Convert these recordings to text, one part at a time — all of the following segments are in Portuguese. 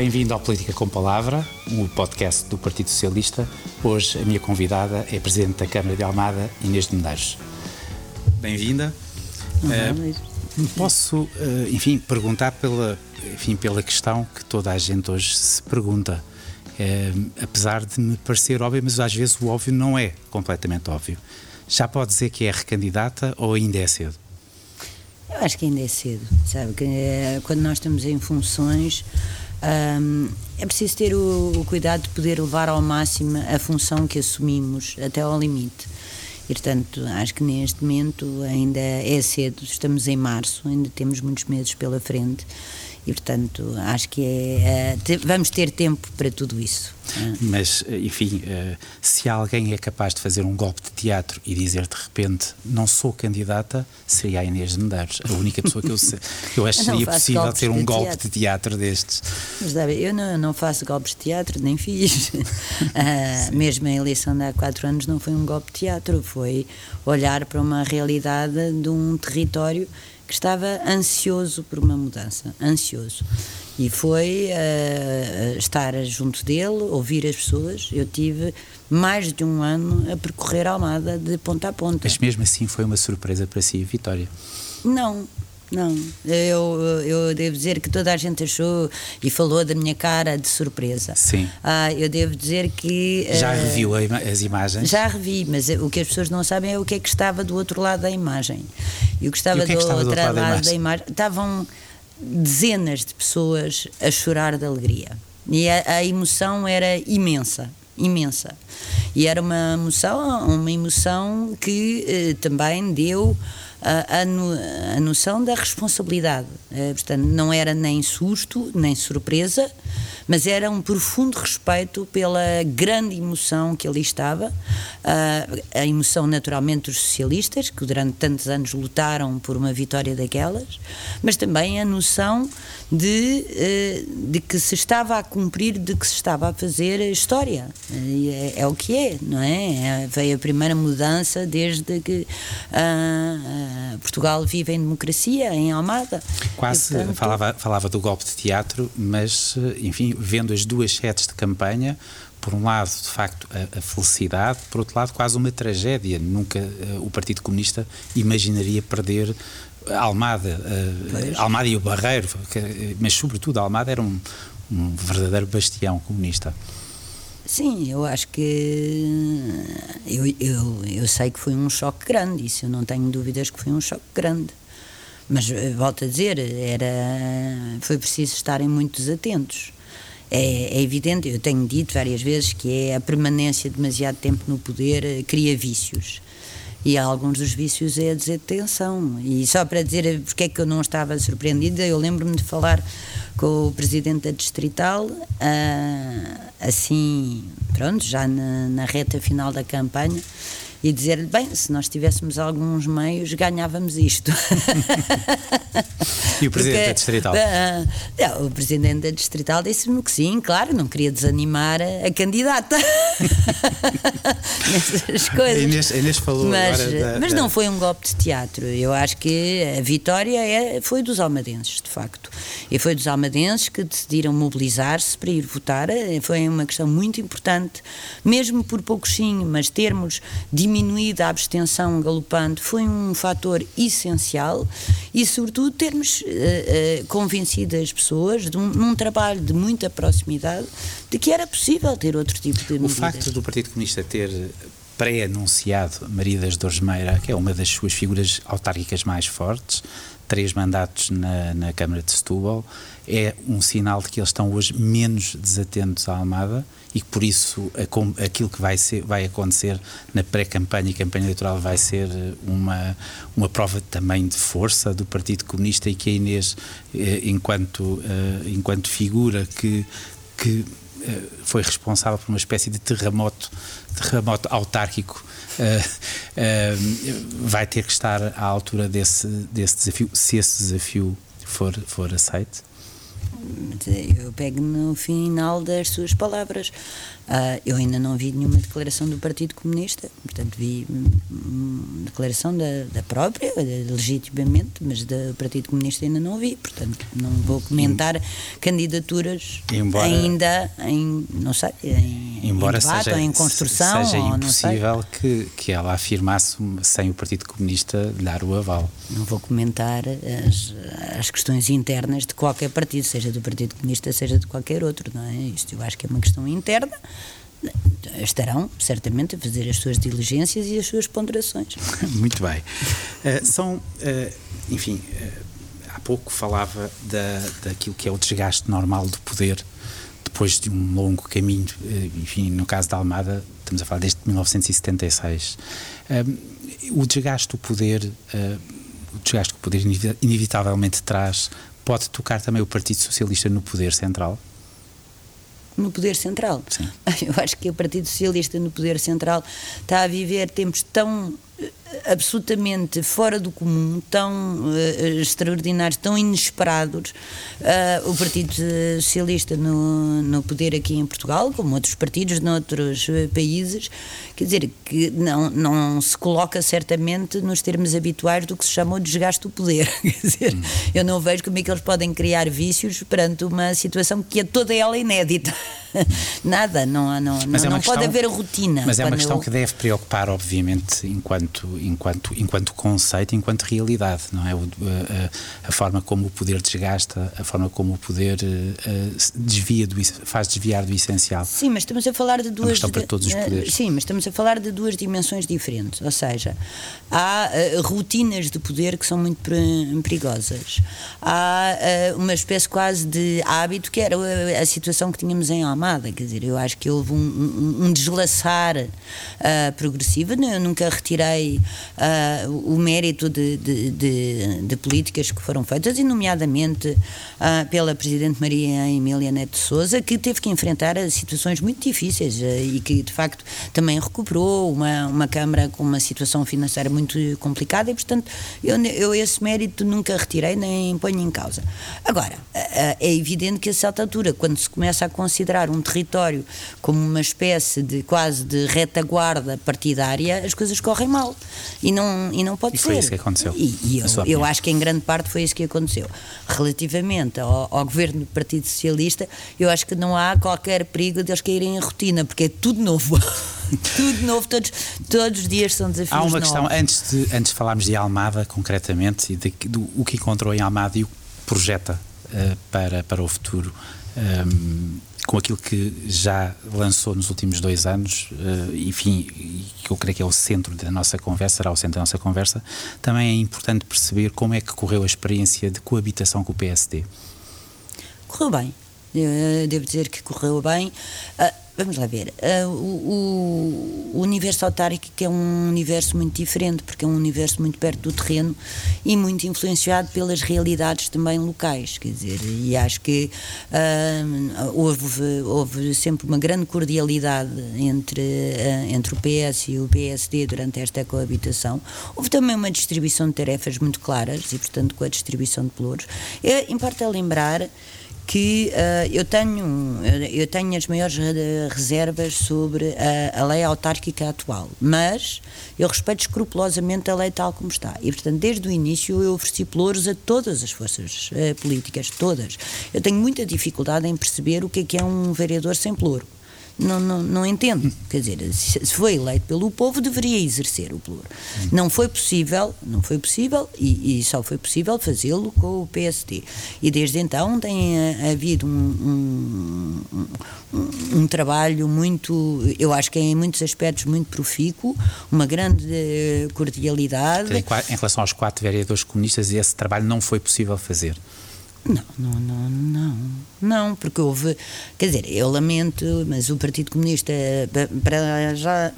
Bem-vindo ao Política com Palavra, o podcast do Partido Socialista. Hoje a minha convidada é a Presidente da Câmara de Almada, Inês de Medeiros. Bem-vinda. Uh, posso, uh, enfim, perguntar pela, enfim, pela questão que toda a gente hoje se pergunta. Uh, apesar de me parecer óbvio, mas às vezes o óbvio não é completamente óbvio. Já pode dizer que é recandidata ou ainda é cedo? Eu acho que ainda é cedo, sabe? Que, quando nós estamos em funções, um, é preciso ter o, o, cuidado de poder levar ao máximo a função que assumimos até ao limite. E, portanto, acho que neste momento ainda é cedo, estamos em março, ainda temos muitos meses pela frente e, portanto, acho que é, é, vamos ter tempo para tudo isso. Mas, enfim, eh, se alguém é capaz de fazer um golpe de teatro e dizer de repente não sou candidata, seria a Inês de Medeiros, a única pessoa que eu, que eu acho que seria possível ter um golpe de teatro destes. Mas, David, eu não, não, faço golpes de teatro, nem fiz. uh, mesmo a eleição de há quatro anos não foi um golpe de teatro, foi olhar para uma realidade de um território que estava ansioso por uma mudança, ansioso. E foi uh, estar junto dele, ouvir as pessoas. Eu tive mais de um ano a percorrer a Almada de ponta a ponta. Mas mesmo assim foi uma surpresa para si, Vitória? Não, não, eu, eu devo dizer que toda a gente achou e falou da minha cara de surpresa. Sim. Ah, eu devo dizer que. Já uh, reviu as imagens? Já revi, mas o que as pessoas não sabem é o que é que estava do outro lado da imagem. E o que estava, o que é que do, outro lado, lado da, imagem? Estavam dezenas de pessoas a chorar de alegria. E a, a emoção era imensa imensa. E era uma emoção, uma emoção que eh, também deu a, a, a noção da responsabilidade. Eh, portanto, não era nem susto, nem surpresa, mas era um profundo respeito pela grande emoção que ali estava, a emoção naturalmente dos socialistas, que durante tantos anos lutaram por uma vitória daquelas, mas também a noção de, eh, de que se estava a cumprir, de que se estava a fazer a história. É, é o que é, não é? é? Veio a primeira mudança desde que uh, Portugal vive em democracia, em Almada. Quase e, portanto, falava, falava do golpe de teatro, mas, enfim, vendo as duas setes de campanha, por um lado, de facto, a, a, felicidade, por outro lado, quase uma tragédia. Nunca uh, o Partido Comunista imaginaria perder Almada, uh, Almada e o Barreiro, que, mas sobretudo Almada era um, um verdadeiro bastião comunista. Sim, eu acho que eu, eu, eu sei que foi um choque grande, isso eu não tenho dúvidas que foi um choque grande. Mas eh, volto a dizer, era foi preciso estarem muito atentos. É, é, evidente, eu tenho dito várias vezes que é a permanência demasiado tempo no poder eh, cria vícios. E alguns dos vícios é a desatenção. E só para dizer porque é que eu não estava surpreendida, eu lembro-me de falar com o presidente da Distrital, uh, assim, pronto, já na, na reta final da campanha, e dizer-lhe, bem, se nós tivéssemos alguns meios, ganhávamos isto. E o Presidente Porque, da Distrital? Uh, o Presidente da Distrital disse-me que sim, claro, não queria desanimar a, a candidata. Nessas coisas. Inês, Inês falou mas, da, mas não foi um golpe de teatro. Eu acho que a vitória é, foi dos almadenses, de facto. E foi dos almadenses que decidiram mobilizar-se para ir votar. Foi uma questão muito importante, mesmo por pouco sim, mas termos diminuído a abstenção galopante foi um fator essencial e, sobretudo, termos uh, uh, convencido as pessoas, de um, num trabalho de muita proximidade, de que era possível ter outro tipo de medidas. O facto do Partido Comunista ter pré-anunciado Maria das Dores Meira, que é uma das suas figuras autárquicas mais fortes, três mandatos na, na Câmara de Setúbal, é um sinal de que eles estão hoje menos desatentos à Almada e que por isso a, aquilo que vai, ser, vai acontecer na pré-campanha e campanha eleitoral vai ser uma, uma prova também de força do Partido Comunista e que a Inês, eh, enquanto, eh, enquanto figura que, que eh, foi responsável por uma espécie de terremoto, terremoto autárquico vai ter que estar à altura desse, desse desafio, se esse desafio for, for aceito? eu pego no final das suas palavras. Uh, eu ainda não vi nenhuma declaração do Partido Comunista, portanto, vi uma declaração da, da própria, legitimamente, mas do Partido Comunista ainda não vi, portanto, não vou comentar candidaturas embora, ainda em, não sei, em, embora em debate seja, ou em construção. Seja ou impossível que, que ela afirmasse sem o Partido Comunista dar o aval. Não vou comentar as, as questões internas de qualquer partido, seja do Partido Comunista, seja de qualquer outro, não é? Isto eu acho que é uma questão interna estarão certamente a fazer as suas diligências e as suas ponderações. Muito bem. Uh, são, uh, enfim, uh, há pouco falava da, daquilo que é o desgaste normal do poder depois de um longo caminho, enfim, no caso da Almada, estamos a falar desde 1976. o desgaste do poder, o desgaste que o poder inevitavelmente traz, pode tocar também o Partido Socialista no poder central? No poder central. Sim. Eu acho que o Partido Socialista no poder central está a viver tempos tão absolutamente fora do comum, tão uh, extraordinários, tão inesperados. Uh, o Partido Socialista no, no poder aqui em Portugal, como outros partidos noutros países, quer dizer, que não, não se coloca certamente nos termos habituais do que se chama o desgaste do poder. quer dizer, hum. eu não vejo como é que eles podem criar vícios perante uma situação que é toda ela inédita. Nada, não, não, não, é não questão, pode haver rotina. Mas é uma questão eu... que deve preocupar, obviamente, enquanto, enquanto, enquanto conceito, enquanto realidade, não é? O, a, a, forma como o poder desgasta, a forma como o poder uh, desvia do, faz desviar do essencial. Sim, mas estamos a falar de duas. É uma questão para todos os poderes. Sim, mas estamos a falar de duas dimensões diferentes. Ou seja, há uh, rotinas de poder que são muito perigosas. Há uh, uma espécie quase de hábito que era a, a situação que tínhamos em Alma Almada, quer dizer, eu acho que houve um, um, um deslaçar uh, progressivo, eu nunca retirei uh, o mérito de, de, de, de, políticas que foram feitas, e nomeadamente uh, pela Presidente Maria Emília Neto Souza, que teve que enfrentar situações muito difíceis e que de facto também recuperou uma, uma Câmara com uma situação financeira muito complicada e portanto eu, eu esse mérito nunca retirei nem ponho em causa. Agora, é evidente que a certa altura, quando se começa a considerar um território como uma espécie de quase de retaguarda partidária, as coisas correm mal. E não, e não pode e ser. Foi isso que aconteceu. E, e eu, eu acho que em grande parte foi isso que aconteceu. Relativamente ao, ao, governo do Partido Socialista, eu acho que não há qualquer perigo de eles caírem em rotina, porque é tudo novo. tudo novo, todos, todos os dias são desafios. Há uma novos. questão, antes de, antes de falarmos de Almada concretamente, e de, do, o que encontrou em Almada e o que projeta uh, para, para o futuro. Um, ehm, com aquilo que já lançou nos últimos dois anos, uh, enfim, que eu creio que é o centro da nossa conversa, será o centro da nossa conversa, também é importante perceber como é que correu a experiência de coabitação com o PSD. Correu bem. Eu devo dizer que correu bem. Vamos lá ver. Uh, o, o, universo autárquico é um universo muito diferente, porque é um universo muito perto do terreno e muito influenciado pelas realidades também locais. Quer dizer, e acho que uh, houve, houve sempre uma grande cordialidade entre, uh, entre o PS e o PSD durante esta coabitação. Houve também uma distribuição de tarefas muito claras e, portanto, com a distribuição de pelouros. É, importa lembrar que uh, eu tenho eu tenho as maiores reservas sobre a, a, lei autárquica atual, mas eu respeito escrupulosamente a lei tal como está. E, portanto, desde o início eu ofereci pelouros a todas as forças uh, políticas, todas. Eu tenho muita dificuldade em perceber o que é que é um vereador sem pelouro não, não, não entendo. Quer dizer, se foi eleito pelo povo, deveria exercer o pluro. Não foi possível, não foi possível e, e só foi possível fazê-lo com o PSD. E desde então tem eh, havido um, um, um, um, trabalho muito, eu acho que é em muitos aspectos muito profícuo, uma grande eh, cordialidade. Em relação aos quatro vereadores comunistas, esse trabalho não foi possível fazer. Não, não, não, não, não, porque houve, quer dizer, eu lamento, mas o Partido Comunista, para, já,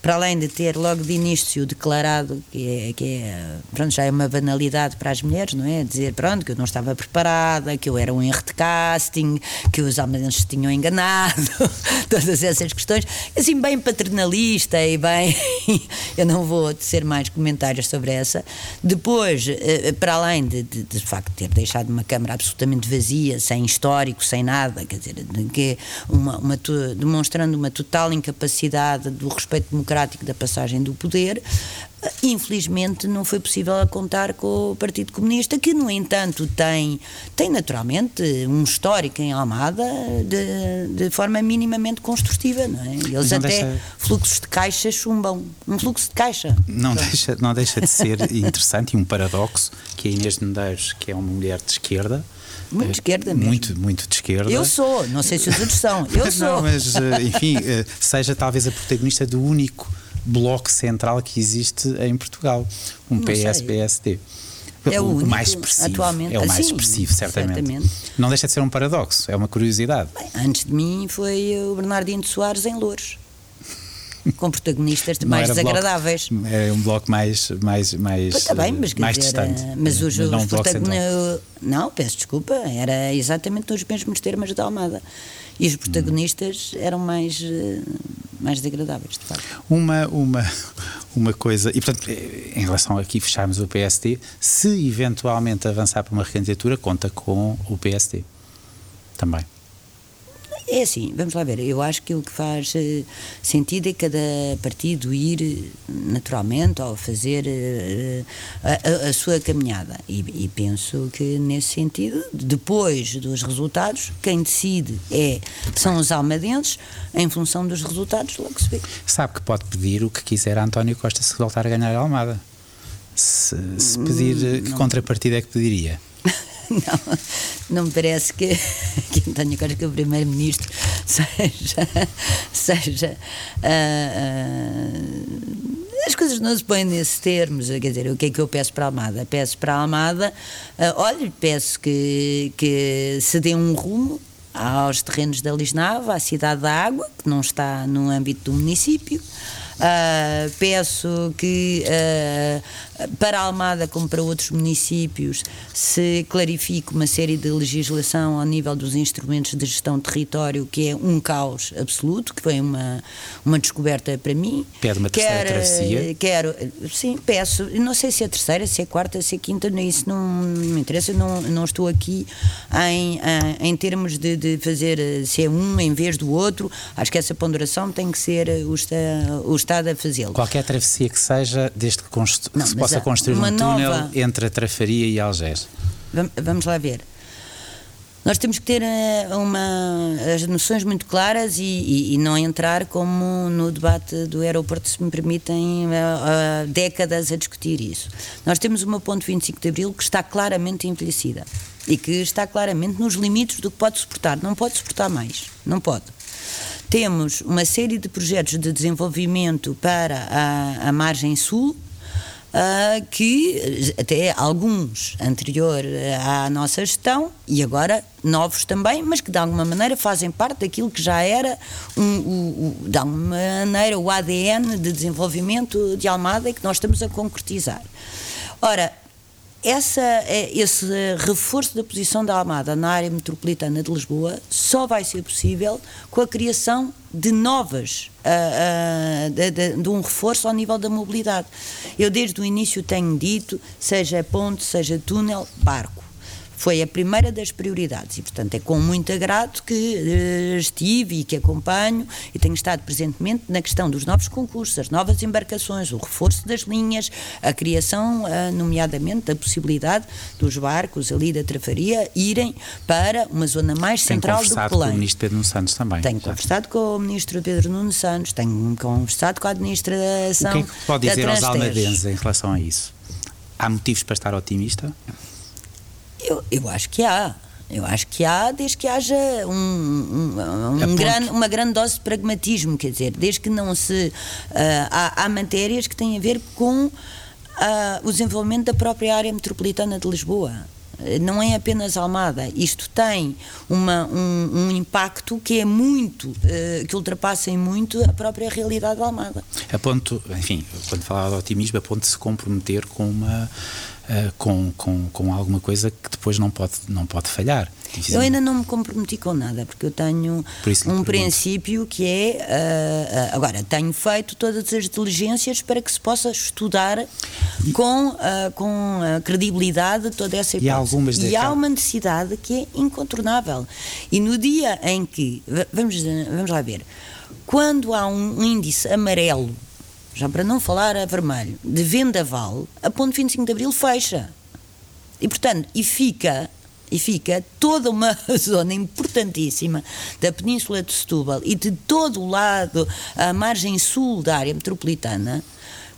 para além de ter logo de início declarado que, é, que é, pronto, já é uma banalidade para as mulheres, não é? Dizer, pronto, que eu não estava preparada, que eu era um erro de casting, que os homens se tinham enganado, todas essas questões, assim, bem paternalista e bem, eu não vou tecer mais comentários sobre essa. Depois, eh, para além de, de, de facto, ter deixado uma Câmara Câmara absolutamente vazia, sem histórico, sem nada, quer dizer, que uma, uma, demonstrando uma total incapacidade do respeito democrático da passagem do poder, Infelizmente não foi possível contar com o Partido Comunista, que no entanto tem, tem naturalmente um histórico em Almada de, de forma minimamente construtiva, não é? Eles não até deixa... fluxos de caixa chumbam. Um fluxo de caixa. Não deixa, não deixa de ser interessante e um paradoxo que a Inês de Medeiros, que é uma mulher de esquerda, muito de esquerda mesmo. Muito, muito de esquerda. Eu sou, não sei se os outros são. Eu sou. Não, mas, eh, enfim, eh, seja talvez a protagonista do único bloco central que existe em Portugal, um PS-PSD. É o, o mais expressivo. Atualmente, é o mais assim, expressivo, certamente. certamente. Não deixa de ser um paradoxo, é uma curiosidade. Bem, antes de mim foi o Bernardino de Soares em Louros. com protagonistas mais desagradáveis. Bloco, é um bloco mais mais mais, tá bem, mas, mais dizer, distante. Mas os, mas não, os protagonistas não, peço desculpa, era exatamente nos mesmos termos da Almada. E os protagonistas eram mais, eh, mais desagradáveis, de facto. Uma, uma, uma coisa, e portanto, eh, em relação aqui fecharmos o PSD, se eventualmente avançar para uma recandidatura, conta com o PSD também. É assim, vamos lá ver. Eu acho que o que faz uh, sentido é cada partido ir naturalmente ao fazer uh, a, a, sua caminhada. E, e, penso que nesse sentido, depois dos resultados, quem decide é, são os almadenses, em função dos resultados, logo se vê. Sabe que pode pedir o que quiser a António Costa se voltar a ganhar a Almada. Se, se pedir, hum, que contrapartida é que pediria? não, não me parece que, que António Costa, que é o Primeiro-Ministro, seja. seja uh, uh, as coisas não se põem nesses termos. Quer dizer, o que é que eu peço para a Almada? Peço para a Almada, uh, olha, peço que, que se dê um rumo aos terrenos da Lisnava, à Cidade da Água, que não está no âmbito do município. Uh, peço que uh, para a Almada, como para outros municípios, se clarifique uma série de legislação ao nível dos instrumentos de gestão de território, que é um caos absoluto, que foi uma, uma descoberta para mim. Pede uma terceira Quer, travessia? Quero, sim, peço. Não sei se é terceira, se é quarta, se é quinta, isso não, me interessa, não, não estou aqui em, em, em termos de, de, fazer se é um em vez do outro. Acho que essa ponderação tem que ser o, o Estado a fazê-lo. Qualquer travessia que seja, desde que, que se possa possa construir um túnel nova... entre a Trafaria e Algés. Vamos lá ver. Nós temos que ter eh, uma, as noções muito claras e, e, e, não entrar como no debate do aeroporto, se me permitem, uh, uh, décadas a discutir isso. Nós temos uma ponte 25 de Abril que está claramente envelhecida e que está claramente nos limites do que pode suportar. Não pode suportar mais. Não pode. Temos uma série de projetos de desenvolvimento para a, a margem sul, uh, que até alguns anterior à nossa gestão e agora novos também, mas que de alguma maneira fazem parte daquilo que já era um, um, de alguma maneira o ADN de desenvolvimento de Almada e que nós estamos a concretizar. Ora, essa, é, esse reforço da posição da Almada na área metropolitana de Lisboa só vai ser possível com a criação de novas, uh, uh, de, de, de, um reforço ao nível da mobilidade. Eu desde o início tenho dito, seja ponte, seja túnel, barco foi a primeira das prioridades e, portanto, é com muito agrado que uh, estive e que acompanho e tenho estado presentemente na questão dos novos concursos, as novas embarcações, o reforço das linhas, a criação, uh, nomeadamente, da possibilidade dos barcos ali da Trafaria irem para uma zona mais central do plano. com o Ministro Pedro Nuno Santos também. Tenho já. conversado com o Ministro Pedro Nuno Santos, tenho conversado com a Administração. O que é que pode dizer aos almadenses em relação a isso? Há motivos para estar otimista? Eu, eu acho que há. Eu acho que há, desde que haja um, um, um gran, uma grande dose de pragmatismo, quer dizer, desde que não se. Uh, há, há, matérias que têm a ver com uh, o desenvolvimento da própria área metropolitana de Lisboa. Não é apenas Almada, isto tem uma, um, um, impacto que é muito, uh, que ultrapassa em muito a própria realidade de Almada. A ponto, enfim, quando falava de otimismo, a ponto de se comprometer com uma uh, com, com, com alguma coisa que depois não pode, não pode falhar. Eu ainda não me comprometi com nada, porque eu tenho um princípio que é. Uh, agora, tenho feito todas as diligências para que se possa estudar com, uh, com credibilidade toda essa hipótese. E há, algumas e há uma necessidade que é incontornável. E no dia em que. Vamos, vamos lá ver. Quando há um índice amarelo já para não falar a vermelho, de vendaval, a ponto 25 de Abril fecha. E, portanto, e fica, e fica toda uma zona importantíssima da Península de Setúbal e de todo o lado, a margem sul da área metropolitana,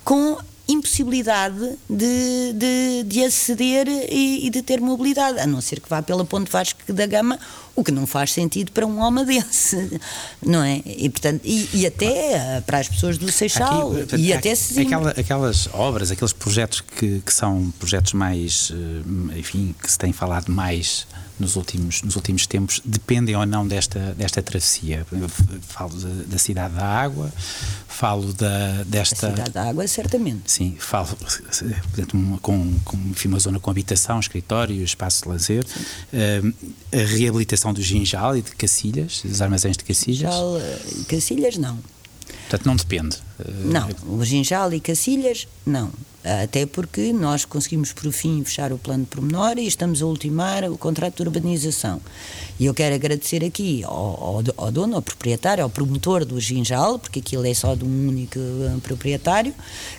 com impossibilidade de, de, de aceder e, e, de ter mobilidade, a não ser que vá pela Ponte Vasco da Gama, o que não faz sentido para um desse, não é? E, portanto, e, e até eh, para as pessoas do Seixal, Aqui, e até aquela, Aquelas obras, aqueles projetos que, que são projetos mais, eh, enfim, que se tem falado mais nos últimos, nos últimos tempos dependem ou não desta, desta travessia. Falo da, da cidade da água, falo da, desta. A cidade da água, certamente. Sim, falo portanto, com, com enfim, uma zona com habitação, escritório, espaço de lazer, uh, a reabilitação do Ginjal e de Cacilhas, dos armazéns de Cacilhas. Ginjal eh, Cacilhas, não. Portanto, não depende. Não, o Ginjal e Cacilhas, não. Até porque nós conseguimos, por fim, fechar o plano de pormenor e estamos a ultimar o contrato de urbanização. E eu quero agradecer aqui ao, ao, ao dono, ao proprietário, ao promotor do Ginjal, porque aquilo é só de um único eh, proprietário,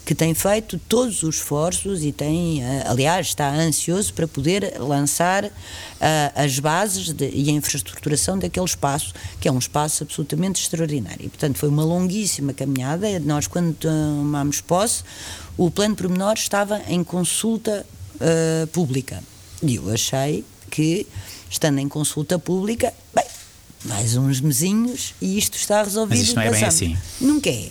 que tem feito todos os esforços e tem, eh, aliás, está ansioso para poder lançar uh, as bases de, e a infraestruturação daquele espaço, que é um espaço absolutamente extraordinário. E, portanto, foi uma longuíssima caminhada. Nós, quando tomámos posse, o plano pormenor estava em consulta uh, pública. E eu achei que, estando em consulta pública, bem, mais uns mesinhos e isto está resolvido. Mas isto não é bem assim. Nunca é.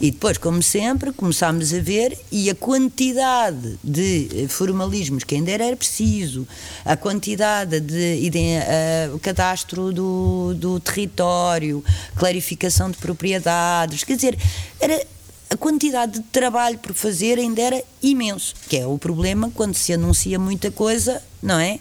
E depois, como sempre, começámos a ver e a quantidade de formalismos que ainda era preciso, a quantidade de, de uh, cadastro do, do território, clarificação de propriedades, quer dizer, era a quantidade de trabalho por fazer ainda era imenso, que é o problema quando se anuncia muita coisa, não é?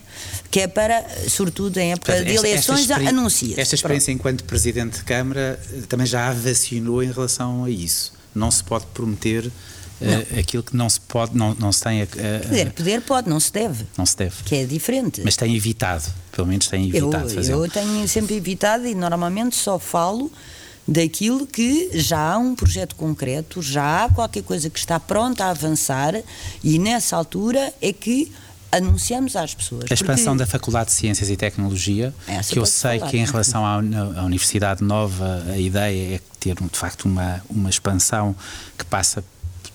Que é para, sobretudo em época Portanto, de eleições, anuncia-se. Esta experiência Pronto. enquanto Presidente de Câmara eh, também já a vacinou em relação a isso. Não se pode prometer uh, aquilo que não se pode, não, não se tem a, uh, Poder, poder pode, não se deve. Não se deve. Que é diferente. Mas tem evitado, pelo menos tem evitado eu, fazer. Eu tenho sempre evitado e normalmente só falo daquilo que já há um projeto concreto, já há qualquer coisa que está pronta a avançar e nessa altura é que anunciamos às pessoas. A expansão da Faculdade de Ciências e Tecnologia, que eu sei falar, que em relação à, à, Universidade Nova a ideia é ter de facto uma, uma expansão que passa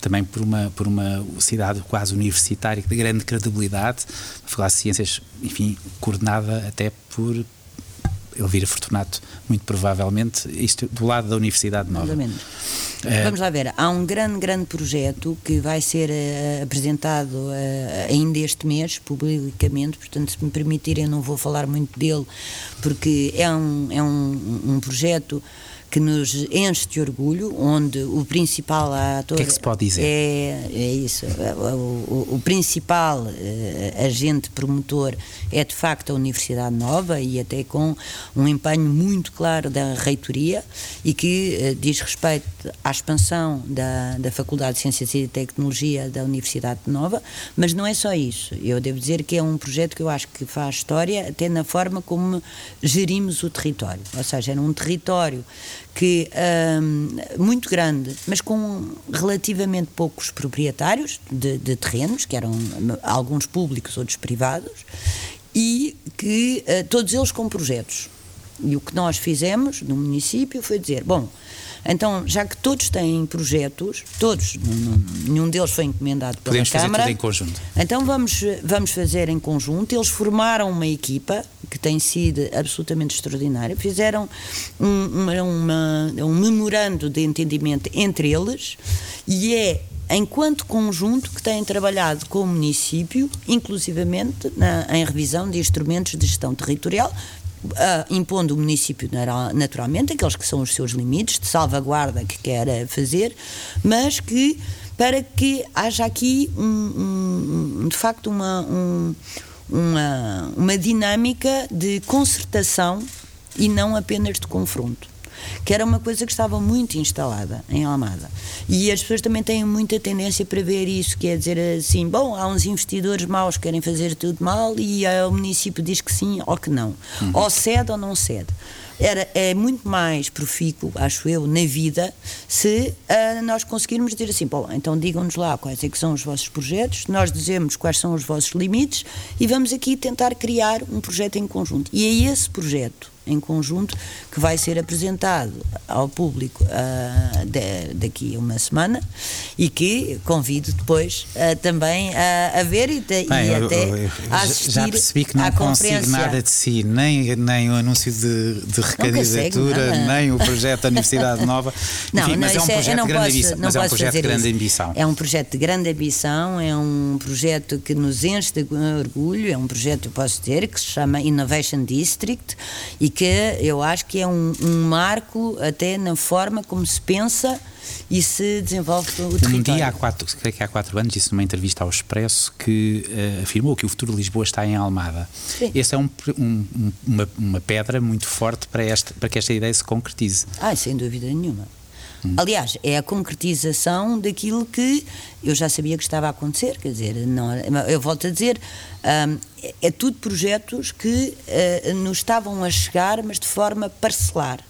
também por uma, por uma cidade quase universitária de grande credibilidade, a Faculdade de Ciências, enfim, coordenada até por Elvira Fortunato, muito provavelmente, isto do lado da Universidade Nova. É... Vamos lá ver, há um grande, grande projeto que vai ser uh, apresentado uh, ainda este mês, publicamente, portanto, se me permitirem, não vou falar muito dele, porque é um, é um, um projeto que nos enche de orgulho, onde o principal ator. O que é que se pode dizer? É, é isso. O, o, o principal uh, agente promotor é de facto a Universidade Nova e até com um empenho muito claro da reitoria e que uh, diz respeito à expansão da, da Faculdade de Ciências e Tecnologia da Universidade Nova, mas não é só isso. Eu devo dizer que é um projeto que eu acho que faz história até na forma como gerimos o território. Ou seja, era um território que um, muito grande, mas com relativamente poucos proprietários de, de, terrenos, que eram alguns públicos, outros privados, e que uh, todos eles com projetos. E o que nós fizemos no município foi dizer, bom, então, já que todos têm projetos, todos, nenhum deles foi encomendado pela Podemos Câmara. Fazer tudo em conjunto. Então vamos, vamos fazer em conjunto. Eles formaram uma equipa que tem sido absolutamente extraordinária. Fizeram um, uma, uma, um memorando de entendimento entre eles e é enquanto conjunto que têm trabalhado com o município, inclusivamente na, em revisão de instrumentos de gestão territorial, impondo o município naturalmente aqueles que são os seus limites de salvaguarda que quer fazer, mas que para que haja aqui um, um, de facto uma, um, uma, uma dinâmica de concertação e não apenas de confronto que era uma coisa que estava muito instalada em Almada. E as pessoas também têm muita tendência para ver isso, que é dizer assim, bom, há uns investidores maus que querem fazer tudo mal e o município diz que sim ou que não. Uhum. Ou cede ou não cede era, é muito mais profícuo, acho eu, na vida, se uh, nós conseguirmos dizer assim, bom, então digam-nos lá quais é que são os vossos projetos, nós dizemos quais são os vossos limites e vamos aqui tentar criar um projeto em conjunto. E é esse projeto em conjunto que vai ser apresentado ao público uh, de, daqui a uma semana e que convido depois uh, também a, a ver e, Bem, e até eu, eu, a assistir Já percebi que não consigo nada de si, nem, nem o anúncio de, de recandidatura, nem o projeto da Universidade Nova. não, Enfim, não, mas é um projeto de grande ambição. Mas é um projeto de grande ambição. É um projeto de grande ambição, é um projeto que nos enche de orgulho, é um projeto, eu posso dizer, que se chama Innovation District e que eu acho que é um, um marco até na forma como se pensa e se desenvolve o território. Um dia há quatro, creio que há quatro anos, disse numa entrevista ao Expresso que uh, afirmou que o futuro de Lisboa está em Almada. Sim. Essa é um, um, uma, uma, pedra muito forte para, esta, para que esta ideia se concretize. Ah, sem dúvida nenhuma. Hum. Aliás, é a concretização daquilo que eu já sabia que estava a acontecer, quer dizer, não, eu volto a dizer, um, é, é tudo projetos que uh, nos estavam a chegar, mas de forma parcelar.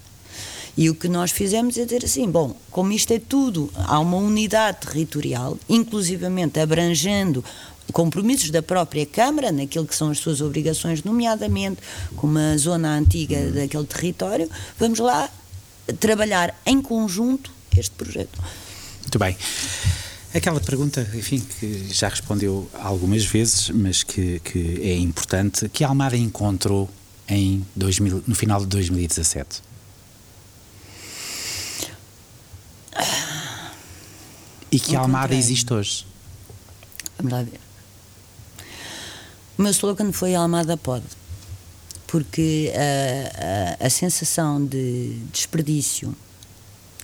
E o que nós fizemos é dizer assim: bom, como isto é tudo, há uma unidade territorial, inclusivamente abrangendo compromissos da própria Câmara, naquilo que são as suas obrigações, nomeadamente como a zona antiga daquele território, vamos lá trabalhar em conjunto este projeto. Muito bem. Aquela pergunta, enfim, que já respondeu algumas vezes, mas que, que é importante, que a Almada encontrou em 2000, no final de 2017? E que a Almada existe hoje? Vamos lá ver. O meu slogan foi Almada pode porque a, a, a sensação de desperdício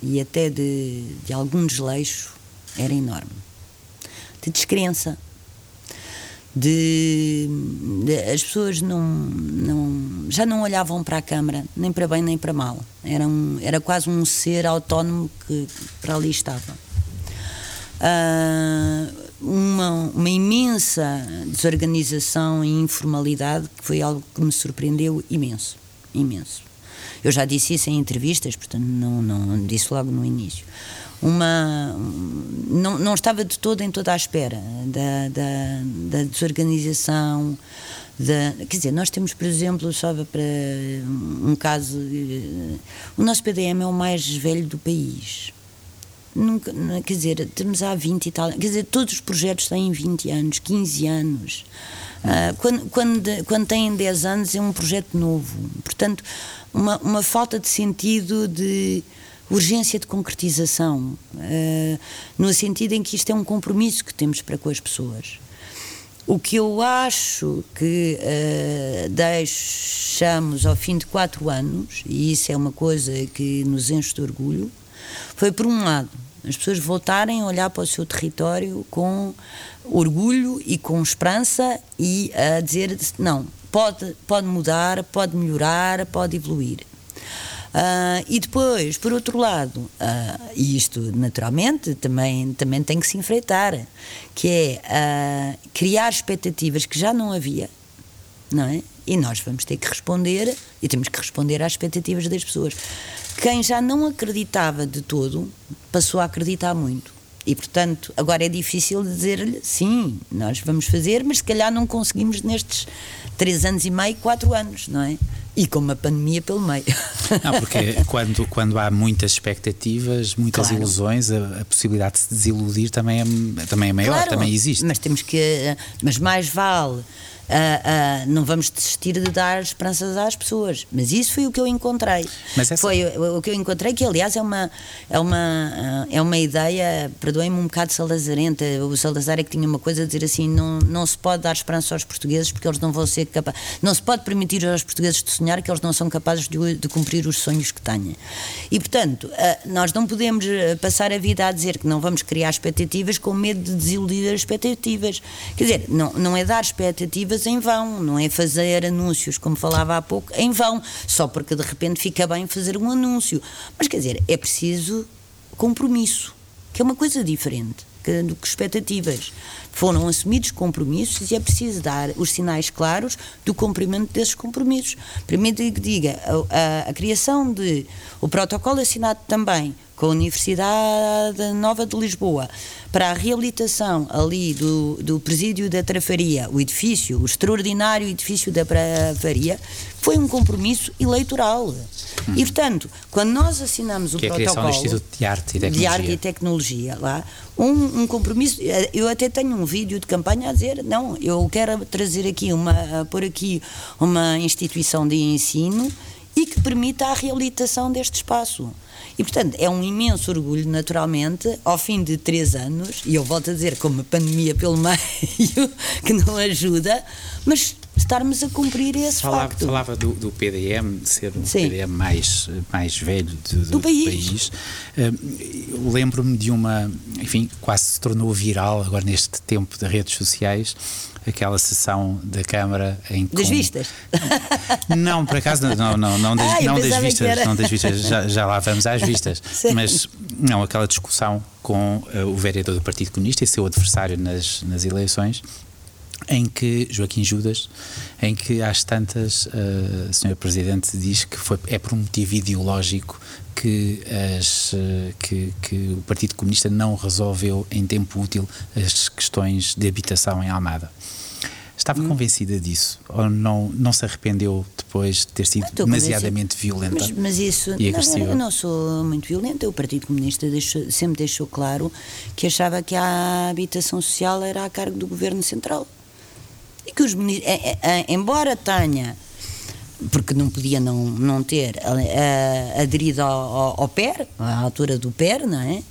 e até de, de algum desleixo era enorme. De descrença. De, de, as pessoas não, não, já não olhavam para a Câmara, nem para bem nem para mal. Era, um, era quase um ser autónomo que para ali estava. Uh, uma, uma imensa desorganização e informalidade que foi algo que me surpreendeu imenso, imenso. Eu já disse isso em entrevistas, portanto não, não disse logo no início. Uma, não, não estava de todo em toda a espera da, da, da desorganização, da, quer dizer, nós temos, por exemplo, só para um caso, eh, o nosso PDM é o mais velho do país Nunca, quer dizer, estamos há 20 e tal. Quer dizer, todos os projetos têm 20 anos, 15 anos. Uh, quando, quando, quando têm 10 anos é um projeto novo. Portanto, uma, uma falta de sentido de urgência de concretização, uh, no sentido em que isto é um compromisso que temos para com as pessoas. O que eu acho que uh, deixamos ao fim de quatro anos, e isso é uma coisa que nos enche de orgulho, foi, por um lado, as pessoas voltarem a olhar para o seu território com orgulho e com esperança e a dizer: não, pode, pode mudar, pode melhorar, pode evoluir. Uh, e depois, por outro lado, uh, e isto naturalmente também, também tem que se enfrentar, que é uh, criar expectativas que já não havia, não é? E nós vamos ter que responder, e temos que responder às expectativas das pessoas. Quem já não acreditava de todo passou a acreditar muito. E, portanto, agora é difícil dizer-lhe sim, nós vamos fazer, mas se calhar não conseguimos nestes três anos e meio, quatro anos, não é? E com uma pandemia pelo meio. Não, porque quando, quando há muitas expectativas, muitas claro. ilusões, a, a, possibilidade de se desiludir também é, também é maior, claro, também existe. Mas temos que. Mas mais vale Uh, uh, não vamos desistir de dar esperanças às pessoas. Mas isso foi o que eu encontrei. Essa... Foi o, o, que eu encontrei, que aliás é uma, é uma, uh, é uma ideia, perdoem-me um bocado salazarenta. O Salazar é que tinha uma coisa a dizer assim: não, não se pode dar esperança aos portugueses porque eles não vão ser capazes. Não se pode permitir aos portugueses de sonhar que eles não são capazes de, de cumprir os sonhos que têm. E portanto, nós não podemos passar a vida a dizer que não vamos criar expectativas com medo de desiludir as expectativas. Quer dizer, não, não é dar expectativas em vão, não é fazer anúncios, como falava há pouco, em vão, só porque de repente fica bem fazer um anúncio. Mas quer dizer, é preciso compromisso, que é uma coisa diferente do que expectativas. Foram assumidos compromissos e é preciso dar os sinais claros do cumprimento desses compromissos. Primeiro que diga, a, a, a criação de o protocolo assinado também com a Universidade Nova de Lisboa para a reabilitação ali do, do presídio da Trafaria, o edifício, o extraordinário edifício da Trafaria, foi um compromisso eleitoral. Uhum. E, portanto, quando nós assinamos o que protocolo... É a criação do Instituto de Arte e Tecnologia. De Arte e Tecnologia, lá, um, um, compromisso... Eu até tenho um vídeo de campanha a dizer, não, eu quero trazer aqui uma... pôr aqui uma instituição de ensino e que permita a reabilitação deste espaço. E, portanto, é um imenso orgulho, naturalmente, ao fim de três anos, e eu volto a dizer, com uma pandemia pelo meio que não ajuda, mas estarmos a cumprir esse falava, facto. Falava do, do, PDM, de ser o PDM mais, mais velho de, do, do, país. país. Uh, Lembro-me de uma, enfim, quase se tornou viral agora neste tempo de redes sociais, aquela sessão da Câmara em que. Das vistas? Não, por acaso, não, não, não, das, não das vistas, não das vistas, já, já lá vamos às vistas. Sim. Mas não, aquela discussão com uh, o vereador do Partido Comunista e seu adversário nas, nas eleições em que Joaquim Judas, em que às tantas, uh, eh, Sr. Presidente diz que foi, é por um motivo ideológico que, as, uh, que, que, o Partido Comunista não resolveu em tempo útil as questões de habitação em Almada. Estava hum. convencida disso? Ou não, não se arrependeu depois de ter sido demasiadamente violenta mas, mas isso, e agressiva? Não, eu não sou muito violenta. O Partido Comunista deixou, sempre deixou claro que achava que a habitação social era a cargo do Governo Central. E que os ministros, é, é, embora tenha porque não podia não, não ter uh, aderido ao, ao, ao, PER, à altura do PER, não é?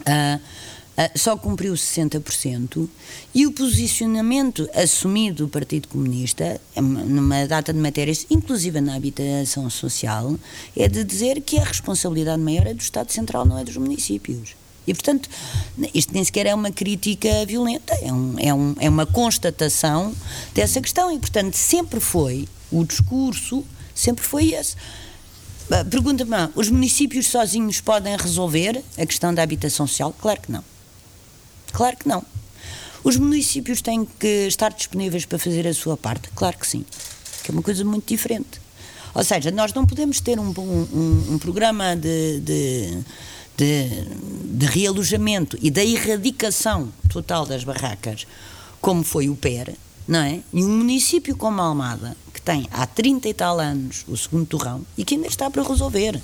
Uh, uh, só cumpriu 60% e o posicionamento assumido do Partido Comunista, numa data de matérias, inclusive na habitação social, é de dizer que a responsabilidade maior é do Estado Central, não é dos municípios. E, portanto, isto nem sequer é uma crítica violenta, é, um, é, um, é uma constatação dessa questão. E, portanto, sempre foi, o discurso sempre foi esse. Pergunta-me, os municípios sozinhos podem resolver a questão da habitação social? Claro que não. Claro que não. Os municípios têm que estar disponíveis para fazer a sua parte? Claro que sim. Que é uma coisa muito diferente. Ou seja, nós não podemos ter um, um, um programa de, de, de, de realojamento e da erradicação total das barracas, como foi o PER, não é? E um município como Almada, que tem há 30 e tal anos o segundo torrão e que ainda está para resolver.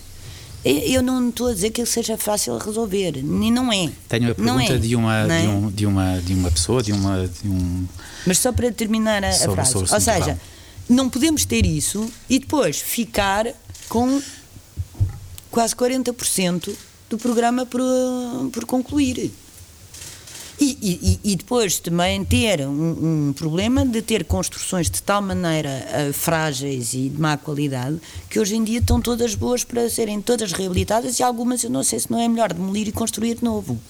Eu não estou a dizer que seja fácil resolver, nem não é. Tenho a pergunta é, de, uma, é? de, um, de, uma, de uma pessoa, de, uma, de um. Mas só para terminar a, sobre, a frase. Ou seja, não podemos ter isso e depois ficar com quase 40% do programa por, por concluir. E, e, e, depois também ter um, um, problema de ter construções de tal maneira uh, frágeis e de má qualidade que hoje em dia estão todas boas para serem todas reabilitadas e algumas eu não sei se não é melhor demolir e construir de novo.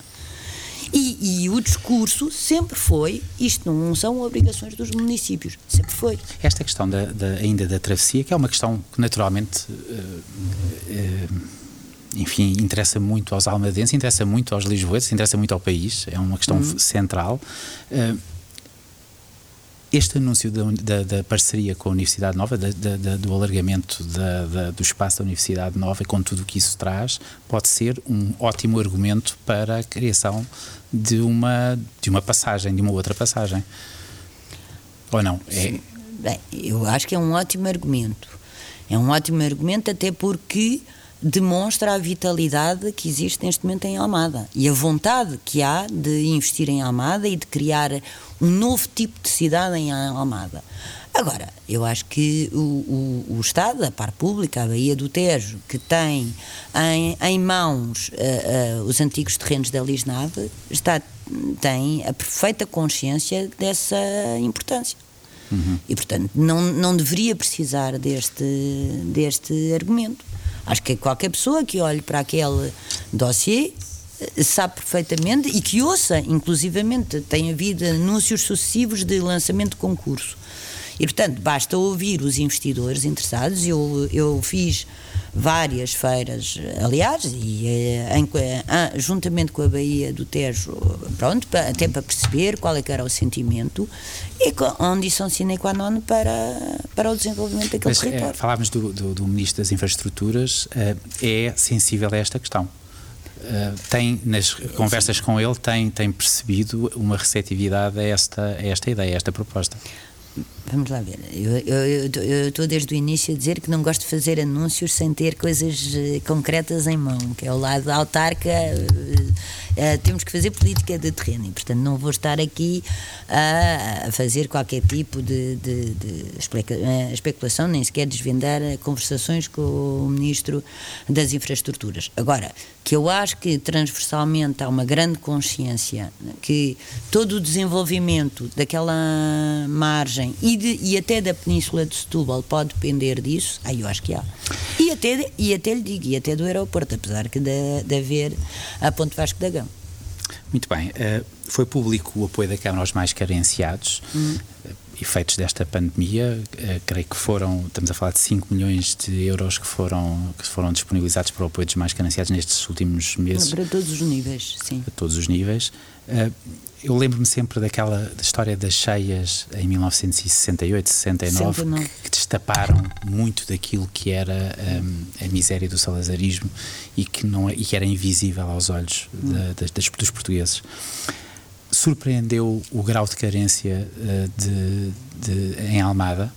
E, e, o discurso sempre foi: isto não são obrigações dos municípios, sempre foi. Esta questão da, da ainda da travessia, que é uma questão que naturalmente. Uh, uh, enfim, interessa muito aos almadenses, interessa muito aos lisboetas, interessa muito ao país, é uma questão uhum. central. Uh, este anúncio da, da, da, parceria com a Universidade Nova, da, do alargamento do espaço da Universidade Nova e com tudo o que isso traz, pode ser um ótimo argumento para a criação de uma, de uma passagem, de uma outra passagem. Ou não? É... Bem, eu acho que é um ótimo argumento. É um ótimo argumento, até porque demonstra a vitalidade que existe neste momento em Almada e a vontade que há de investir em Almada e de criar um novo tipo de cidade em Almada. Agora, eu acho que o, o, o Estado, a par pública, a Baía do Tejo, que tem em, em mãos uh, uh, os antigos terrenos da Lisnave, está, tem a perfeita consciência dessa importância. Uhum. E, portanto, não, não deveria precisar deste, deste argumento. Acho que qualquer pessoa que olhe para aquele dossiê sabe perfeitamente e que ouça, inclusivamente, tem havido anúncios sucessivos de lançamento de concurso. E, portanto, basta ouvir os investidores interessados. Eu, eu fiz várias feiras, aliás, e eh, em, em, juntamente com a Bahia do Tejo, pronto, até para perceber qual é que era o sentimento e onde são sine qua non para, para o desenvolvimento daquele Mas, território. É, falámos do, do, do, Ministro das Infraestruturas, é sensível a esta questão. Tem, nas conversas com ele, tem, tem percebido uma receptividade a esta, a esta ideia, a esta proposta. Vamos lá ver. Eu estou desde o início a dizer que não gosto de fazer anúncios sem ter coisas eh, concretas em mão, que é o lado da autarca. Uh, temos que fazer política de terreno e, portanto, não vou estar aqui a, fazer qualquer tipo de, de, de especulação, nem sequer desvendar conversações com o Ministro das Infraestruturas. Agora, que eu acho que transversalmente há uma grande consciência que todo o desenvolvimento daquela margem e, de, e até da Península de Setúbal pode depender disso, aí eu acho que há. E até, e até lhe digo, e até do aeroporto, apesar que de, de haver a Ponte Vasco da Gama. Muito bem. Uh, foi público o apoio da Câmara aos mais carenciados. Hum. Uh, efeitos desta pandemia, uh, creio que foram, estamos a falar de 5 milhões de euros que foram, que foram disponibilizados para o apoio dos mais carenciados nestes últimos meses. Para todos os níveis, sim. A todos os níveis. Uh, eu lembro-me sempre daquela da história das cheias em 1968, 69, 69. Que, que, destaparam muito daquilo que era um, a miséria do salazarismo e que, não, é, e que era invisível aos olhos hum. da, das, dos portugueses. Surpreendeu o grau de carência uh, de, de, em Almada?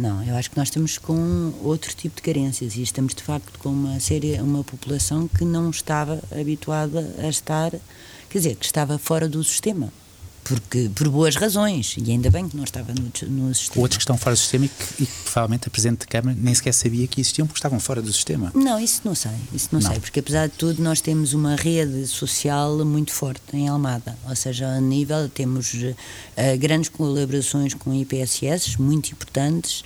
Não, eu acho que nós estamos com outro tipo de carências e estamos de facto com uma série, uma população que não estava habituada a estar quer dizer, que estava fora do sistema. Porque, por boas razões, e ainda bem que não estava no, no sistema. Outros que estão fora do sistema e que, e que provavelmente a Presidente de Câmara nem sequer sabia que existiam porque estavam fora do sistema. Não, isso não sei, isso não, não. sei, porque apesar de tudo nós temos uma rede social muito forte em Almada, ou seja, a nível temos uh, grandes colaborações com IPSS, muito importantes,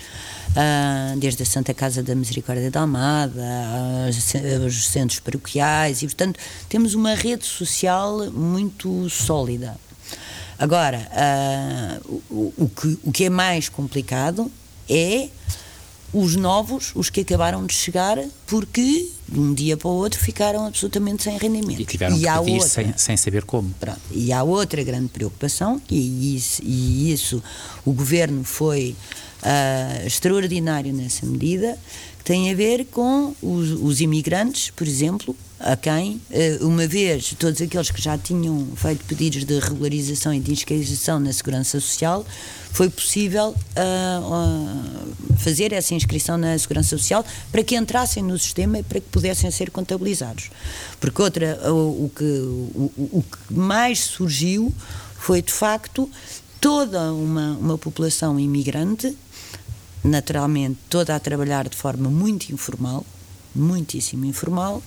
uh, desde a Santa Casa da Misericórdia de Almada, uh, os centros paroquiais, e portanto temos uma rede social muito sólida. Agora, uh, o, o, que, o que é mais complicado é os novos, os que acabaram de chegar, porque de um dia para o outro ficaram absolutamente sem rendimento. E tiveram e que pedir outra, sem, sem saber como. Pronto, e há outra grande preocupação, e isso, e isso o governo foi uh, extraordinário nessa medida, que tem a ver com os, os imigrantes, por exemplo, a quem, eh, uma vez todos aqueles que já tinham feito pedidos de regularização e de inscrição na Segurança Social, foi possível uh, uh, fazer essa inscrição na Segurança Social para que entrassem no sistema e para que pudessem ser contabilizados. Porque outra, o, o que, o, o que mais surgiu foi, de facto, toda uma, uma população imigrante, naturalmente toda a trabalhar de forma muito informal, muitíssimo informal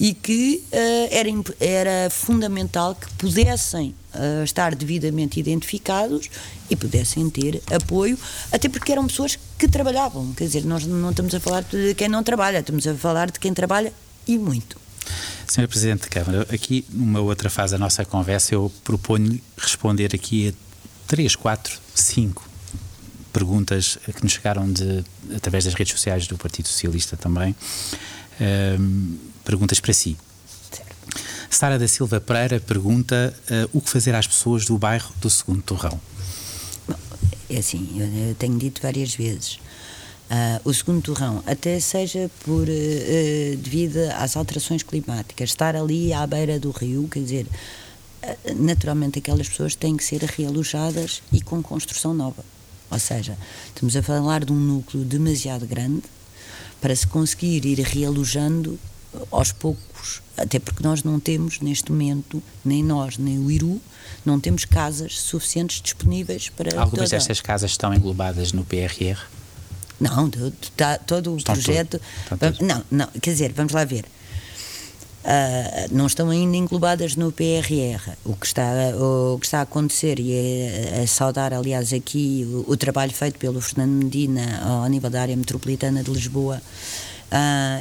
e que uh, era, era fundamental que pudessem uh, estar devidamente identificados e pudessem ter apoio, até porque eram pessoas que trabalhavam. Quer dizer, nós não estamos a falar de quem não trabalha, estamos a falar de quem trabalha e muito. Sr. Presidente da Câmara, aqui numa outra fase da nossa conversa eu proponho responder aqui a três, quatro, cinco perguntas que nos chegaram de, através das redes sociais do Partido Socialista também. Um, perguntas para si. Sara da Silva Pereira pergunta uh, o que fazer às pessoas do bairro do Segundo Torrão. Bom, é assim, eu, eu, tenho dito várias vezes. Uh, o segundo torrão, até seja por uh, devido às alterações climáticas, estar ali à beira do rio, quer dizer, naturalmente aquelas pessoas têm que ser realojadas e com construção nova. Ou seja, estamos a falar de um núcleo demasiado grande para se conseguir ir realojando aos poucos, até porque nós não temos neste momento, nem nós, nem o Iru, não temos casas suficientes disponíveis para. Algumas toda... destas casas estão englobadas no PRR? Não, tá, todo o Estão projeto. Não, não, quer dizer, vamos lá ver. Uh, não estão ainda englobadas no PRR. O que está, o que está a acontecer, e é a saudar, aliás, aqui o, o, trabalho feito pelo Fernando Medina ao nível da área metropolitana de Lisboa,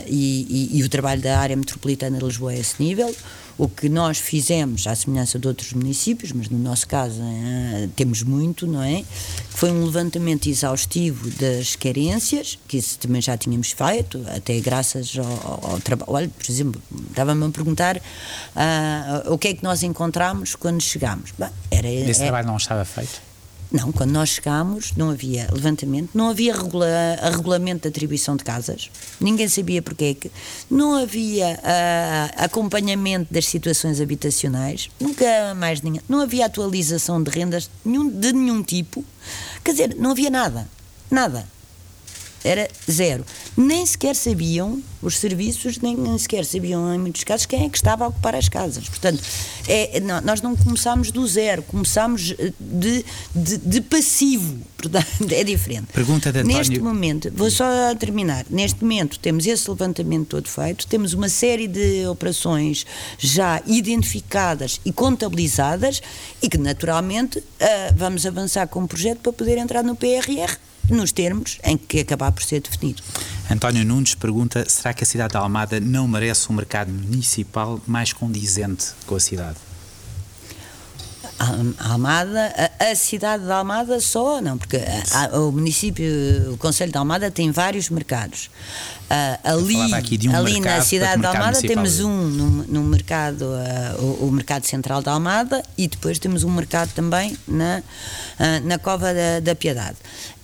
e, e, e o trabalho da área metropolitana de Lisboa é esse nível. O que nós fizemos, à semelhança de outros municípios, mas no nosso caso é, temos muito, não é? Foi um levantamento exaustivo das carências, que isso também já tínhamos feito, até graças ao, ao trabalho. Olha, por exemplo, estava-me a perguntar uh, o que é que nós encontramos quando chegámos. Bem, era, Esse é, trabalho não estava feito? Não, quando nós chegámos não havia levantamento, não havia regula regulamento de atribuição de casas, ninguém sabia porque é não havia uh, acompanhamento das situações habitacionais, nunca mais ninguém, não havia atualização de rendas nenhum, de nenhum tipo, quer dizer, não havia nada, nada era zero. Nem sequer sabiam os serviços, nem, nem, sequer sabiam, em muitos casos, quem é que estava a ocupar as casas. Portanto, é, não, nós não começámos do zero, começámos eh, de, de, de, passivo. Portanto, é diferente. Pergunta de António... Neste momento, vou só terminar. Neste momento, temos esse levantamento todo feito, temos uma série de operações já identificadas e contabilizadas e que, naturalmente, uh, vamos avançar com o projeto para poder entrar no PRR nos termos em que acabar por ser definido. António Nunes pergunta: será que a cidade de Almada não merece um mercado municipal mais condizente com a cidade? A Almada, a, a, cidade de Almada só, não, porque a, o município, o Conselho de Almada tem vários mercados. Uh, ali um ali na cidade de Almada temos um no, no mercado, uh, o, o, mercado central de Almada e depois temos um mercado também na, uh, na Cova da, da Piedade.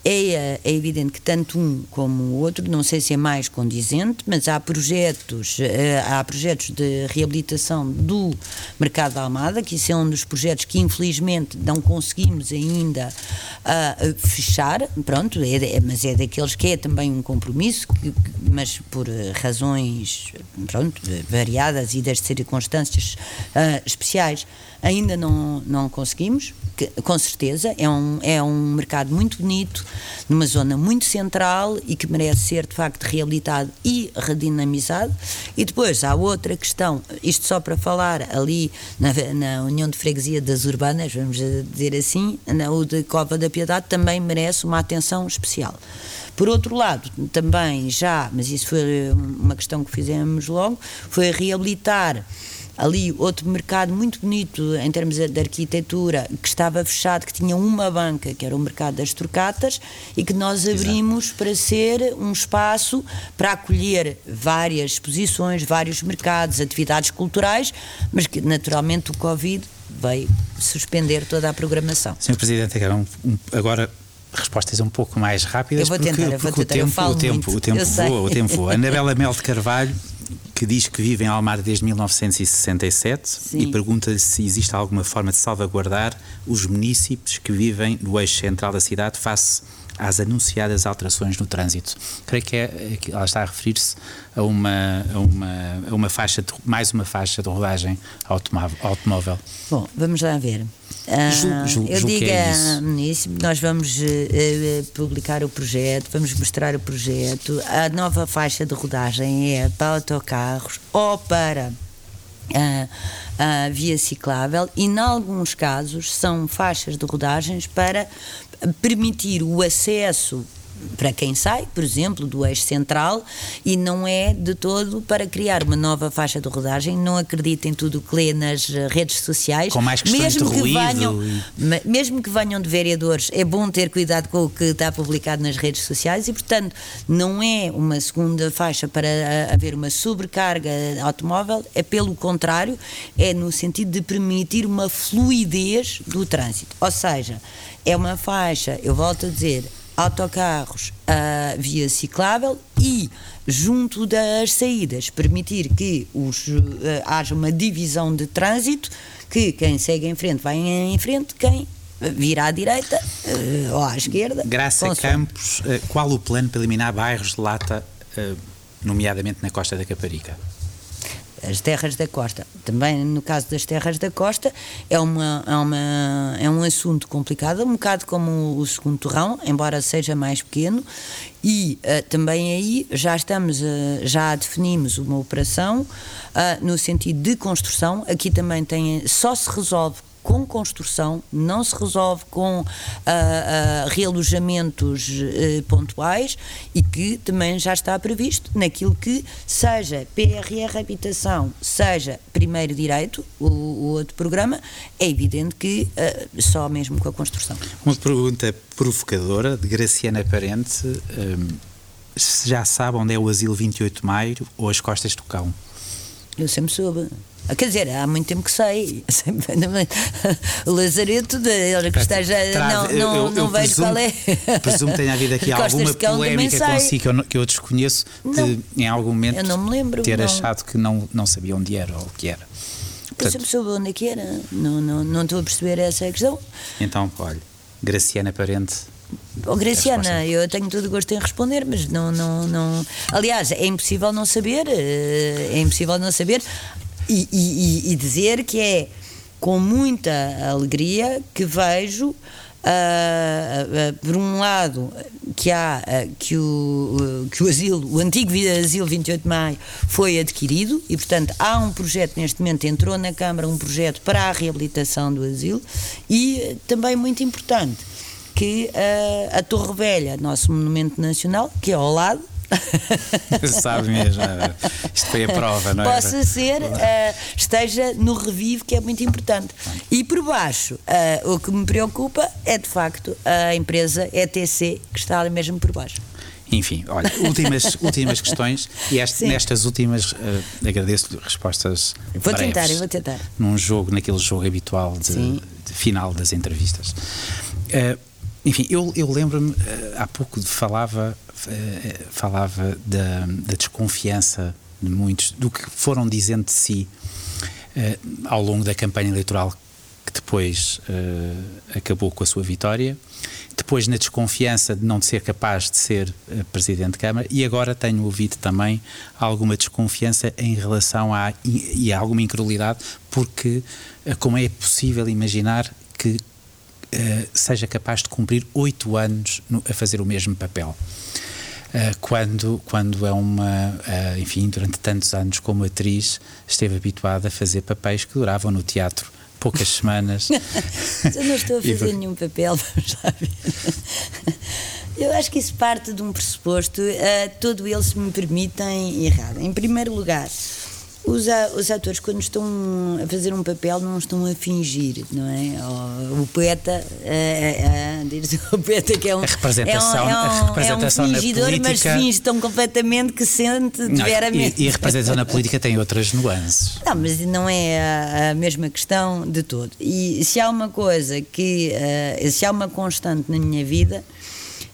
É, é, evidente que tanto um como o outro, não sei se é mais condizente, mas há projetos, eh, há projetos de reabilitação do mercado da Almada, que isso é um dos projetos que infelizmente não conseguimos ainda uh, fechar, pronto, é, é, mas é daqueles que é também um compromisso, que, mas por razões pronto, variadas e das circunstâncias uh, especiais ainda não, não conseguimos, que, com certeza, é um, é um mercado muito bonito, numa zona muito central e que merece ser de facto reabilitado e redinamizado. E depois há outra questão, isto só para falar ali na, na União de Freguesia das Urbanas, vamos dizer assim, na, o de Cova da Piedade também merece uma atenção especial. Por outro lado, também já, mas isso foi uma questão que fizemos logo, foi reabilitar ali outro mercado muito bonito em termos de arquitetura, que estava fechado, que tinha uma banca, que era o mercado das trocatas, e que nós abrimos Exato. para ser um espaço para acolher várias exposições, vários mercados, atividades culturais, mas que naturalmente o Covid veio suspender toda a programação. Sr. Presidente, agora respostas um pouco mais rápidas. Eu vou tentar, porque, eu vou tentar, o tempo, o tempo, o tempo voa, o tempo voa. Anabela Mel de Carvalho que diz que vive em Almar desde 1967 Sim. e pergunta se existe alguma forma de salvaguardar os municípios que vivem no eixo central da cidade face às anunciadas alterações no trânsito. Creio que, é, que ela está a referir-se a uma, a uma, a uma faixa, de, mais uma faixa de rodagem automóvel. Bom, vamos lá ver. Uh, eu digo é a Munícipe, nós vamos uh, publicar o projeto, vamos mostrar o projeto. A nova faixa de rodagem é para autocarros ou para a, a via ciclável e, em alguns casos, são faixas de rodagens para permitir o acesso para quem sai, por exemplo, do eixo central e não é de todo para criar uma nova faixa de rodagem. Não acredito em tudo o que lê nas redes sociais. Com mais mesmo que venham, e... mesmo que venham de vereadores, é bom ter cuidado com o que está publicado nas redes sociais e, portanto, não é uma segunda faixa para haver uma sobrecarga automóvel, é pelo contrário, é no sentido de permitir uma fluidez do trânsito. Ou seja, é uma faixa, eu volto a dizer, autocarros a via ciclável e, junto das saídas, permitir que os, uh, haja uma divisão de trânsito, que quem segue em frente vai em frente, quem vira à direita uh, ou à esquerda. Graça Campos, uh, qual o plano para eliminar bairros de lata, nomeadamente na Costa da Caparica? As terras da costa. Também no caso das terras da costa é, uma, é, uma, é um assunto complicado, um bocado como o segundo torrão, embora seja mais pequeno, e uh, também aí já estamos, uh, já definimos uma operação uh, no sentido de construção. Aqui também tem, só se resolve com construção, não se resolve com uh, uh, realojamentos uh, pontuais e que também já está previsto naquilo que seja PRR Habitação, seja Primeiro Direito, o, o outro programa, é evidente que só mesmo com a construção. Uma pergunta provocadora de Graciana Parente. Um, já sabe onde é o Asilo 28 de Maio ou as Costas do Cão? Eu sempre soube. Ah, quer dizer, há muito tempo que sei. O Lazareto, de, que esteja. Não, não, eu, não eu vejo presumo, qual é. Presumo que tenha havido aqui alguma polémica consigo que eu, que eu desconheço, de, em algum momento eu não me lembro, ter não. achado que não, não sabia onde era ou o que era. Portanto, eu sempre soube onde é que era. Não, não, não estou a perceber essa questão. Então, olha, Graciana Parente Oh, Graciana, eu tenho todo o gosto em responder, mas não, não, não. Aliás, é impossível não saber. Eh, é impossível não saber e, e, e dizer que é com muita alegria que vejo, uh, uh, por um lado, que há uh, que, o, que o asilo, o antigo asilo 28 de maio foi adquirido e, portanto, há um projeto neste momento, entrou na Câmara um projeto para a reabilitação do asilo e também muito importante que a Torre Velha, nosso monumento nacional, que é ao lado, Sabe mesmo. É. Isto foi a prova, não é? Possa ser, uh, esteja no revivo, que é muito importante. E por baixo, uh, o que me preocupa é de facto a empresa ETC, que está ali mesmo por baixo. Enfim, olha, últimas, últimas questões e este, nestas últimas uh, agradeço-lhe respostas. Vou breves, tentar, eu vou tentar. Num jogo, naquele jogo habitual de, de final das entrevistas. Uh, enfim, eu, eu lembro-me, uh, há pouco falava eh, falava da, da, desconfiança de muitos, do que foram dizendo de si uh, ao longo da campanha eleitoral que depois uh, acabou com a sua vitória, depois na desconfiança de não ser capaz de ser uh, Presidente de Câmara e agora tenho ouvido também alguma desconfiança em relação a, e, alguma incredulidade porque como é possível imaginar que seja capaz de cumprir oito anos no, a fazer o mesmo papel. Eh, quando, quando é uma, uh, enfim, durante tantos anos como atriz, esteve habituada a fazer papéis que duravam no teatro poucas semanas. Eu não estou a fazer nenhum papel, ver. Eu acho que isso parte de um pressuposto, uh, todo eles, me permitem, errado. Em primeiro lugar, os, os atores, quando estão a fazer um papel, não estão a fingir, não é? O, o poeta, uh, o poeta que é um. A representação, é um, é um, a representação é um fingidor, na política... mas finge tão completamente que sente de veramente. E, e, a representação na política tem outras nuances. Não, mas não é a, mesma questão de todo. E se há uma coisa que. Uh, se há uma constante na minha vida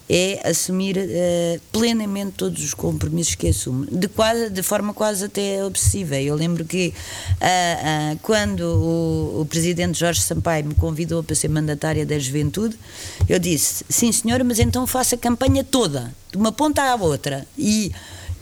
é assumir uh, plenamente todos os compromissos que assume, de, quase, de forma quase até obsessiva. Eu lembro que uh, uh, quando o, o, presidente Jorge Sampaio me convidou para ser mandatária da juventude, eu disse: sim, senhora, mas então faça a campanha toda, de uma ponta à outra. E.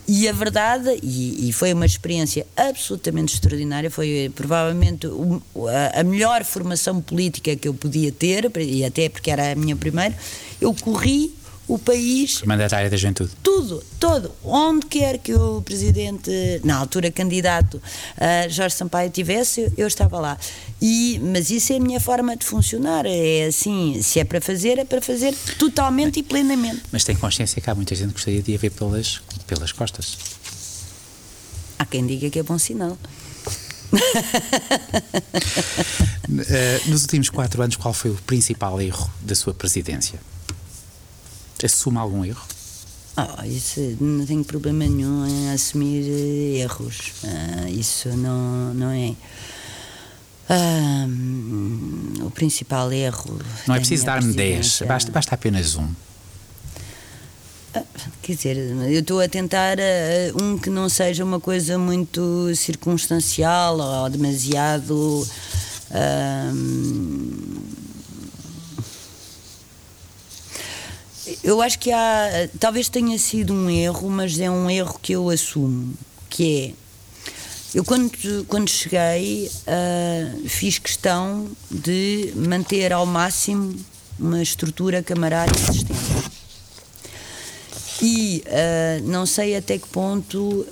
E a verdade, e, e, foi uma experiência absolutamente extraordinária, foi provavelmente o, a, a, melhor formação política que eu podia ter, e até porque era a minha primeira, eu corri o país. Mandatária da juventude. Tudo, todo. Onde quer que o presidente, na altura candidato uh, Jorge Sampaio tivesse, eu estava lá. E, mas isso é a minha forma de funcionar. É assim, se é para fazer, é para fazer totalmente e plenamente. Mas tem consciência que há muita gente que gostaria de ir ver pelas, pelas costas. Há quem diga que é bom sinal. uh, nos últimos quatro anos, qual foi o principal erro da sua presidência? Assume algum erro? Oh, isso não tenho problema nenhum em assumir eh, erros. Uh, isso não, não é. Uh, o principal erro. Não é preciso dar-me 10, basta, basta apenas um. Quer dizer, eu estou a tentar uh, um que não seja uma coisa muito circunstancial ou demasiado. Uh, Eu acho que há. Talvez tenha sido um erro, mas é um erro que eu assumo. Que é. Eu, quando, quando cheguei, uh, fiz questão de manter ao máximo uma estrutura camarária existente. E uh, não sei até que ponto. Uh,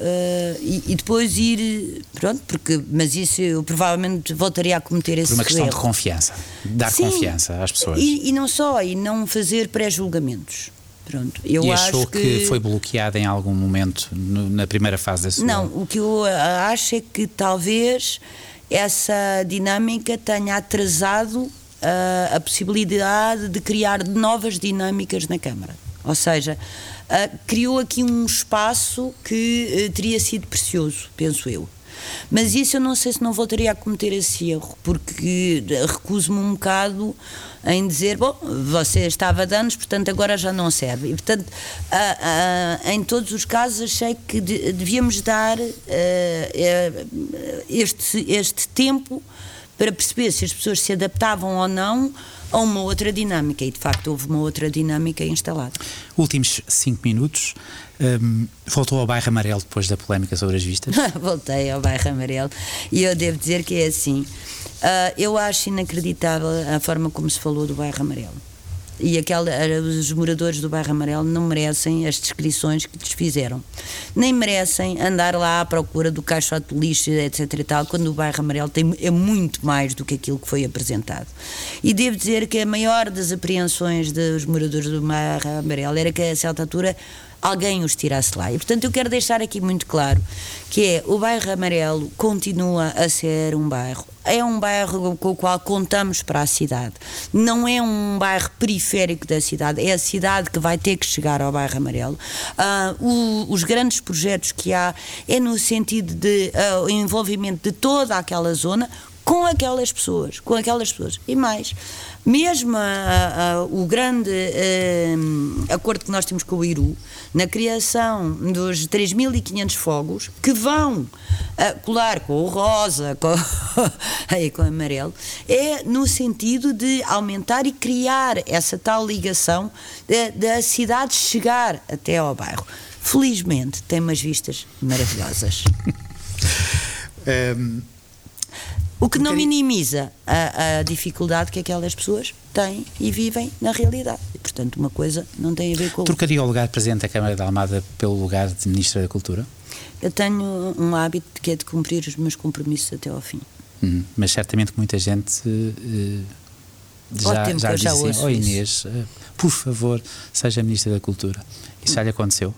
e, e, depois ir. Pronto, porque. Mas isso eu provavelmente voltaria a cometer esse Por uma questão erro. de confiança. Dar Sim, confiança às pessoas. E, e não só, e não fazer pré-julgamentos. Pronto, eu e achou acho que, que foi bloqueada em algum momento no, na primeira fase da sua. Não, o que eu acho é que talvez essa dinâmica tenha atrasado uh, a possibilidade de criar novas dinâmicas na Câmara. Ou seja, uh, criou aqui um espaço que uh, teria sido precioso, penso eu. Mas isso eu não sei se não voltaria a cometer esse erro, porque recuso-me um bocado em dizer, bom, você estava de anos, portanto agora já não serve. E, portanto, em todos os casos achei que devíamos dar uh, este, este tempo para perceber se as pessoas se adaptavam ou não a uma outra dinâmica. E de facto houve uma outra dinâmica instalada. Últimos cinco minutos. Um, voltou ao bairro amarelo depois da polémica sobre as vistas? Voltei ao bairro amarelo e eu devo dizer que é assim. Uh, eu acho inacreditável a forma como se falou do bairro amarelo e aquela, os moradores do bairro Amarelo não merecem as descrições que lhes fizeram. Nem merecem andar lá à procura do caixote de lixo, etc e tal, quando o bairro Amarelo tem, é muito mais do que aquilo que foi apresentado. E devo dizer que a maior das apreensões dos moradores do bairro Amarelo era que a certa altura alguém os tirasse lá. E portanto eu quero deixar aqui muito claro que é o bairro Amarelo continua a ser um bairro é um bairro com o qual contamos para a cidade. Não é um bairro periférico da cidade, é a cidade que vai ter que chegar ao bairro amarelo. Uh, o, os grandes projetos que há é no sentido de uh, envolvimento de toda aquela zona com aquelas pessoas, com aquelas pessoas. E mais, mesmo a, a, o grande eh, acordo que nós temos com o Iru, na criação dos 3.500 fogos, que vão uh, colar com o rosa, com, aí, com o amarelo, é no sentido de aumentar e criar essa tal ligação da cidade chegar até ao bairro. Felizmente tem umas vistas maravilhosas. um o que não minimiza a, a, dificuldade que aquelas pessoas têm e vivem na realidade. E, portanto, uma coisa não tem a ver com. Trocaria o lugar de Presidente da Câmara da Almada pelo lugar de Ministra da Cultura? Eu tenho um hábito que é de cumprir os meus compromissos até ao fim. Uhum. Mas certamente muita gente. Uh, já, já disse assim, oh Inês, uh, por favor, seja Ministra da Cultura. Isso já lhe aconteceu?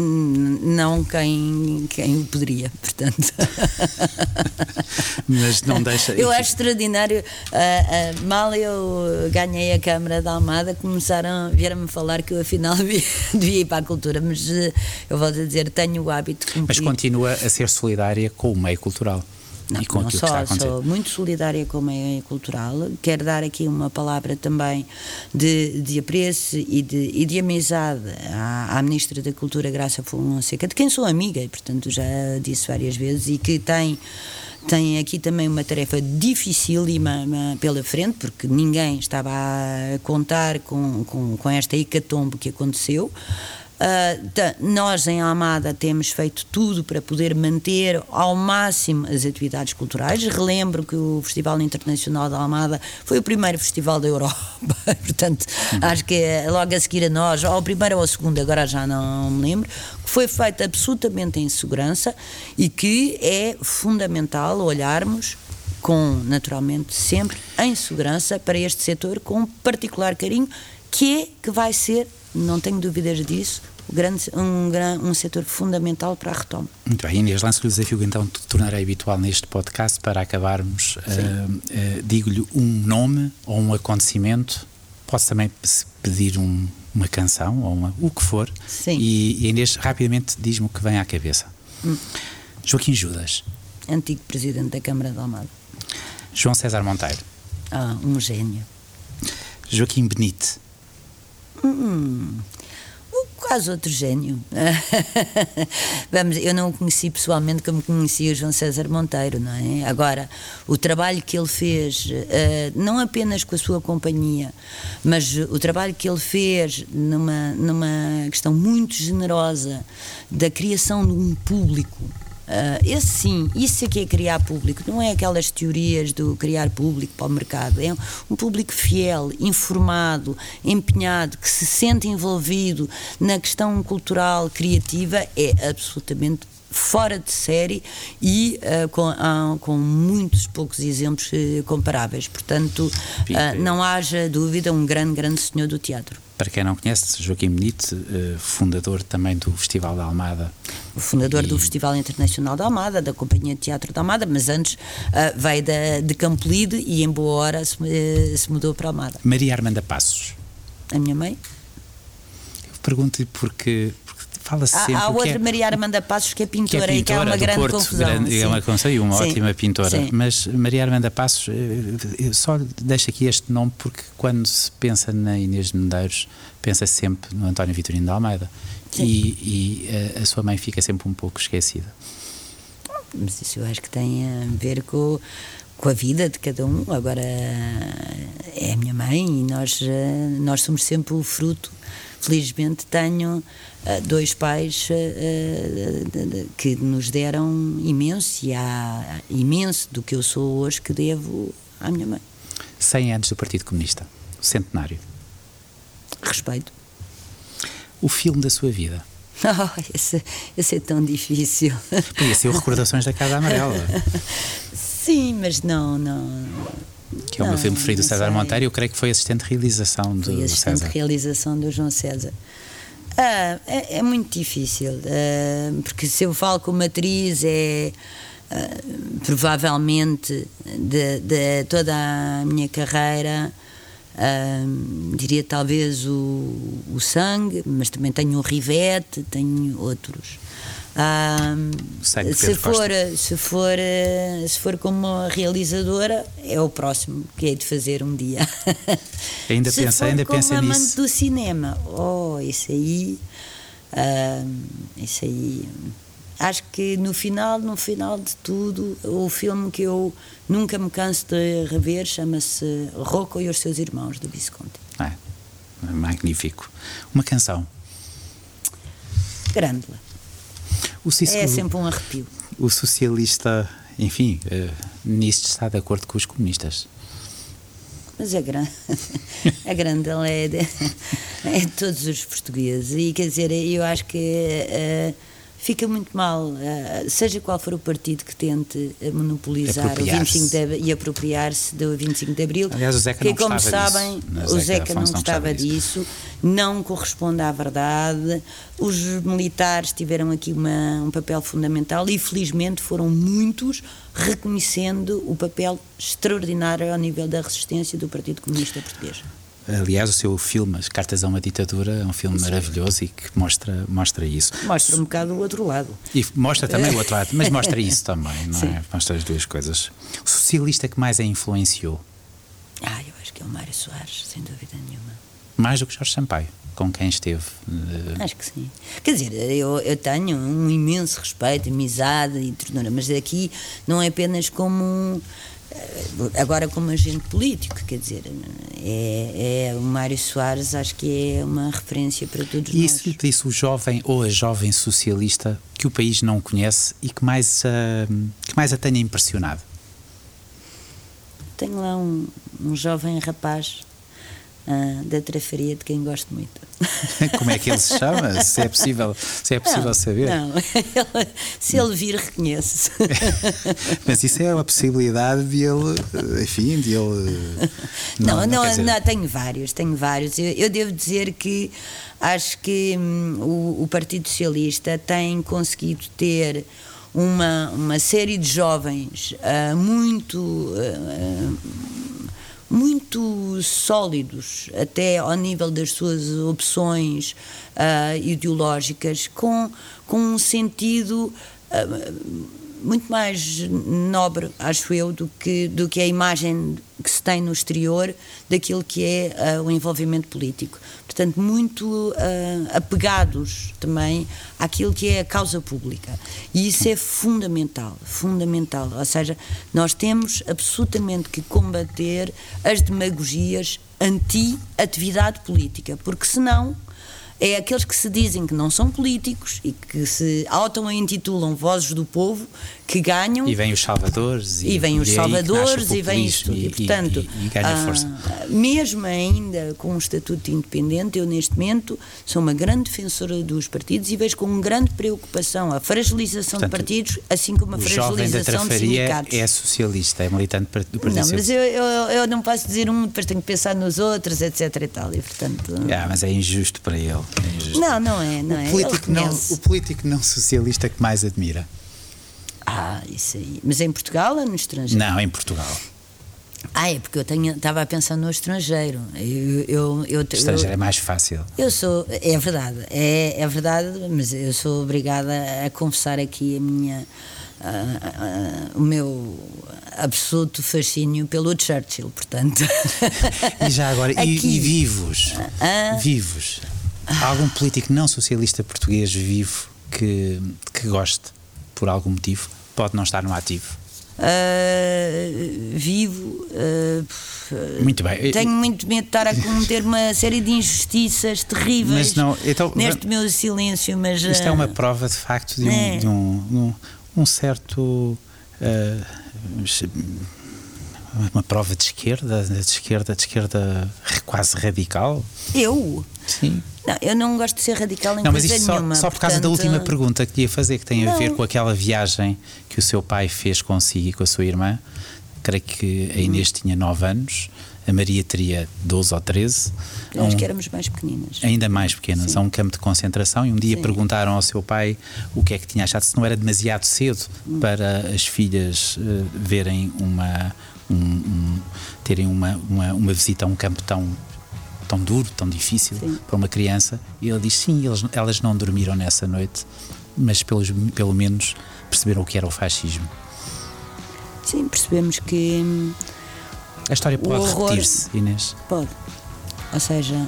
Não quem, quem o poderia, portanto. Mas não deixa. Eu acho extraordinário. Uh, uh, mal eu ganhei a Câmara da Almada, começaram, vieram-me falar que eu afinal devia, devia ir para a cultura, mas uh, eu volto a dizer, tenho o hábito. Mas continua a ser solidária com o meio cultural. Não, não só, sou muito solidária com o meio cultural. Quero dar aqui uma palavra também de, de apreço e de, e de amizade à, à Ministra da Cultura, Graça Fonseca, de quem sou amiga, e portanto já disse várias vezes, e que tem tem aqui também uma tarefa dificílima pela frente, porque ninguém estava a contar com, com, com esta hecatombe que aconteceu. Uh, nós em Almada temos feito tudo para poder manter ao máximo as atividades culturais. Relembro que o Festival Internacional da Almada foi o primeiro festival da Europa, portanto, uhum. acho que é logo a seguir a nós, ou o primeiro ou o segundo, agora já não me lembro, que foi feito absolutamente em segurança e que é fundamental olharmos com, naturalmente, sempre em segurança para este setor, com particular carinho, que é que vai ser não tenho dúvidas disso, grande, um, um setor fundamental para a retoma. Muito bem, Inês, lanço-lhe o desafio então de tornarei habitual neste podcast para acabarmos. Uh, uh, Digo-lhe um nome ou um acontecimento, posso também pedir um, uma canção ou uma, o que for, Sim. E, e Inês rapidamente diz-me o que vem à cabeça. Hum. Joaquim Judas. Antigo presidente da Câmara de Almada. João César Monteiro. Ah, um gênio. Joaquim Benite. Hum, quase outro gênio. Vamos, eu não o conheci pessoalmente como conhecia o João César Monteiro, não é? Agora, o trabalho que ele fez, uh, não apenas com a sua companhia, mas o trabalho que ele fez numa, numa questão muito generosa da criação de um público Uh, esse sim, isso que é criar público, não é aquelas teorias do criar público para o mercado, é um público fiel, informado, empenhado, que se sente envolvido na questão cultural, criativa, é absolutamente fora de série e uh, com, uh, com muitos poucos exemplos uh, comparáveis. Portanto, não haja dúvida, um grande, grande senhor do teatro. Para quem não conhece, Joaquim Benite, fundador também do Festival da Almada. O fundador do Festival Internacional da Almada, da Companhia de Teatro da Almada, mas antes veio de, de Campolide e em boa hora se, se mudou para Almada. Maria Armanda Passos. A minha mãe? Pergunto-lhe porque fala-se sempre. Há outra é, Maria Armanda Passos que é pintora, que é, pintora e que é uma grande Porto, confusão. Grande, é uma confusão e uma sim. ótima pintora. Sim. Mas Maria Armanda Passos, eh, eu só deixo aqui este nome porque quando se pensa na Inês de Medeiros, pensa -se sempre no António Vitorino de Almeida. E, e a, a, sua mãe fica sempre um pouco esquecida. Mas isso eu acho que tem a ver com com a vida de cada um. Agora é a minha mãe e nós, eh, nós somos sempre o fruto felizmente tenho dois pais que nos deram imenso e há imenso do que eu sou hoje que devo à minha mãe. 100 anos do Partido Comunista, centenário. Respeito. O filme da sua vida. Oh, esse, esse é tão difícil. Podia ser o Recordações da Casa Amarela. Sim, mas não, não que é o meu filme preferido do César. Monteiro, eu creio que foi assistente de realização do foi assistente César. de realização do João César. Ah, é, é, muito difícil, ah, porque se eu falo com uma atriz é ah, provavelmente de, de, toda a minha carreira diria talvez o, o sangue, mas também tenho o Rivete, tenho outros. Se, for, se, for, se for como realizadora, é o próximo que hei de fazer um dia. Ainda se pensa, for ainda como pensa amante do cinema, oh, isso aí, um, isso aí. Acho que no final, no final de tudo, o filme que eu nunca me canso de rever chama-se Rocco e os seus irmãos do Visconti. É, magnífico. Uma canção. Grândola. é sempre um arrepio. O socialista, enfim, uh, nisto está de acordo com os comunistas. Mas é grande, a grande ela é de, é de todos os portugueses e quer dizer, eu acho que uh, fica muito mal, uh, seja qual for o partido que tente monopolizar o 25 de, e apropriar-se do 25 de Abril. Aliás, o Zeca que, não como sabem, disso. o Zeca, não gostava disso, não corresponde à verdade. Os militares tiveram aqui uma, um papel fundamental e, felizmente, foram muitos reconhecendo o papel extraordinário ao nível da resistência do Partido Comunista Português. Aliás, o seu filme, As Cartas a uma Ditadura, é um filme Sim. maravilhoso e que mostra, mostra isso. Mostra um bocado o outro lado. E mostra também o outro lado, mas mostra isso também, não Sim. é? Mostra as duas coisas. O socialista que mais a influenciou? Ah, eu acho que é o Mário Soares, sem dúvida nenhuma. Mais do que Jorge Sampaio? com quem esteve? Uh... Acho que sim. Quer dizer, eu, eu tenho um imenso respeito, amizade e ternura, mas aqui não é apenas como eh, agora como agente político, quer dizer, é, é, o Mário Soares acho que é uma referência para todos e nós. Isso disse o jovem ou a jovem socialista que o país não conhece e que mais, uh, que mais a tenha impressionado? Tenho lá um, um jovem rapaz uh, da trafaria de quem gosto muito. Como é que ele se chama? Se é possível, se é possível não, saber. Não, se ele vir, reconhece-se. Mas isso é uma possibilidade de ele, enfim, de ele. Não, não, não, não tenho vários, tenho vários. Eu, eu, devo dizer que acho que hum, o, o Partido Socialista tem conseguido ter uma, uma série de jovens uh, muito. Uh, muito sólidos, até ao nível das suas opções uh, ideológicas, com, com um sentido uh, muito mais nobre, acho eu, do que, do que a imagem que se tem no exterior daquilo que é uh, o envolvimento político. Portanto, muito uh, apegados também àquilo que é a causa pública. E isso é fundamental, fundamental. Ou seja, nós temos absolutamente que combater as demagogias anti-atividade política, porque senão é aqueles que se dizem que não são políticos e que se auto-intitulam vozes do povo que ganham. E vêm os salvadores. E, e vêm os salvadores e vem isto. E, e portanto, e, e ganha ah, força. mesmo ainda com um estatuto independente, eu neste momento sou uma grande defensora dos partidos e vejo com grande preocupação a fragilização portanto, de partidos, assim como a fragilização de sindicatos. é socialista, é militante do Partido Não, mas eu, eu, eu, não posso dizer um, depois tenho que pensar nos outros, etc. E, tal, e portanto. Ah, mas é injusto para ele. É. Não, não é. Não o, é. Político não, o político não socialista que mais admira. Ah, isso aí. Mas é em Portugal ou no estrangeiro? Não, em Portugal. Ah, é porque eu estava a pensar no estrangeiro. Eu, eu, eu, estrangeiro é mais fácil. Eu sou, é verdade, é, é verdade, mas eu sou obrigada a confessar aqui a minha, a, a, o meu absoluto fascínio pelo Churchill, portanto. E já agora, e, e, vivos? Ah, vivos. Há algum político não socialista português vivo que, que goste por algum motivo? Pode não estar no ativo. Uh, vivo. Uh, muito bem. Tenho muito medo de estar a cometer uma série de injustiças terríveis não, então, neste meu silêncio, mas. Isto uh, é uma ah, prova de facto de um, é. de um, um, um, certo. uma prova de esquerda, de esquerda, de esquerda quase radical. Eu? Sim. Não, eu não gosto de ser radical em não, mas só, nenhuma. Só por causa da última pergunta que ia fazer, que tem não. a ver com aquela viagem que o seu pai fez consigo e com a sua irmã. Creio que a Inês tinha 9 anos, a Maria teria 12 ou 13. Eu acho um, que éramos mais pequeninas. Ainda mais pequenas, Sim. a um campo de concentração. E um dia Sim. perguntaram ao seu pai o que é que tinha achado, se não era demasiado cedo hum. para as filhas uh, verem uma. Um, um, terem uma, uma, uma visita a um campo tão tão duro, tão difícil sim. para uma criança. E ele diz: sim, eles, elas não dormiram nessa noite, mas pelos, pelo menos perceberam o que era o fascismo. Sim, percebemos que. Hum, a história pode repetir-se, Inês. Pode. Ou seja,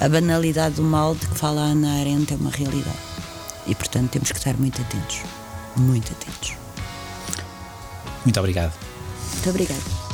a banalidade do mal de que fala a Ana Arendt é uma realidade. E, portanto, temos que estar muito atentos. Muito atentos. Muito obrigado. Muito obrigado.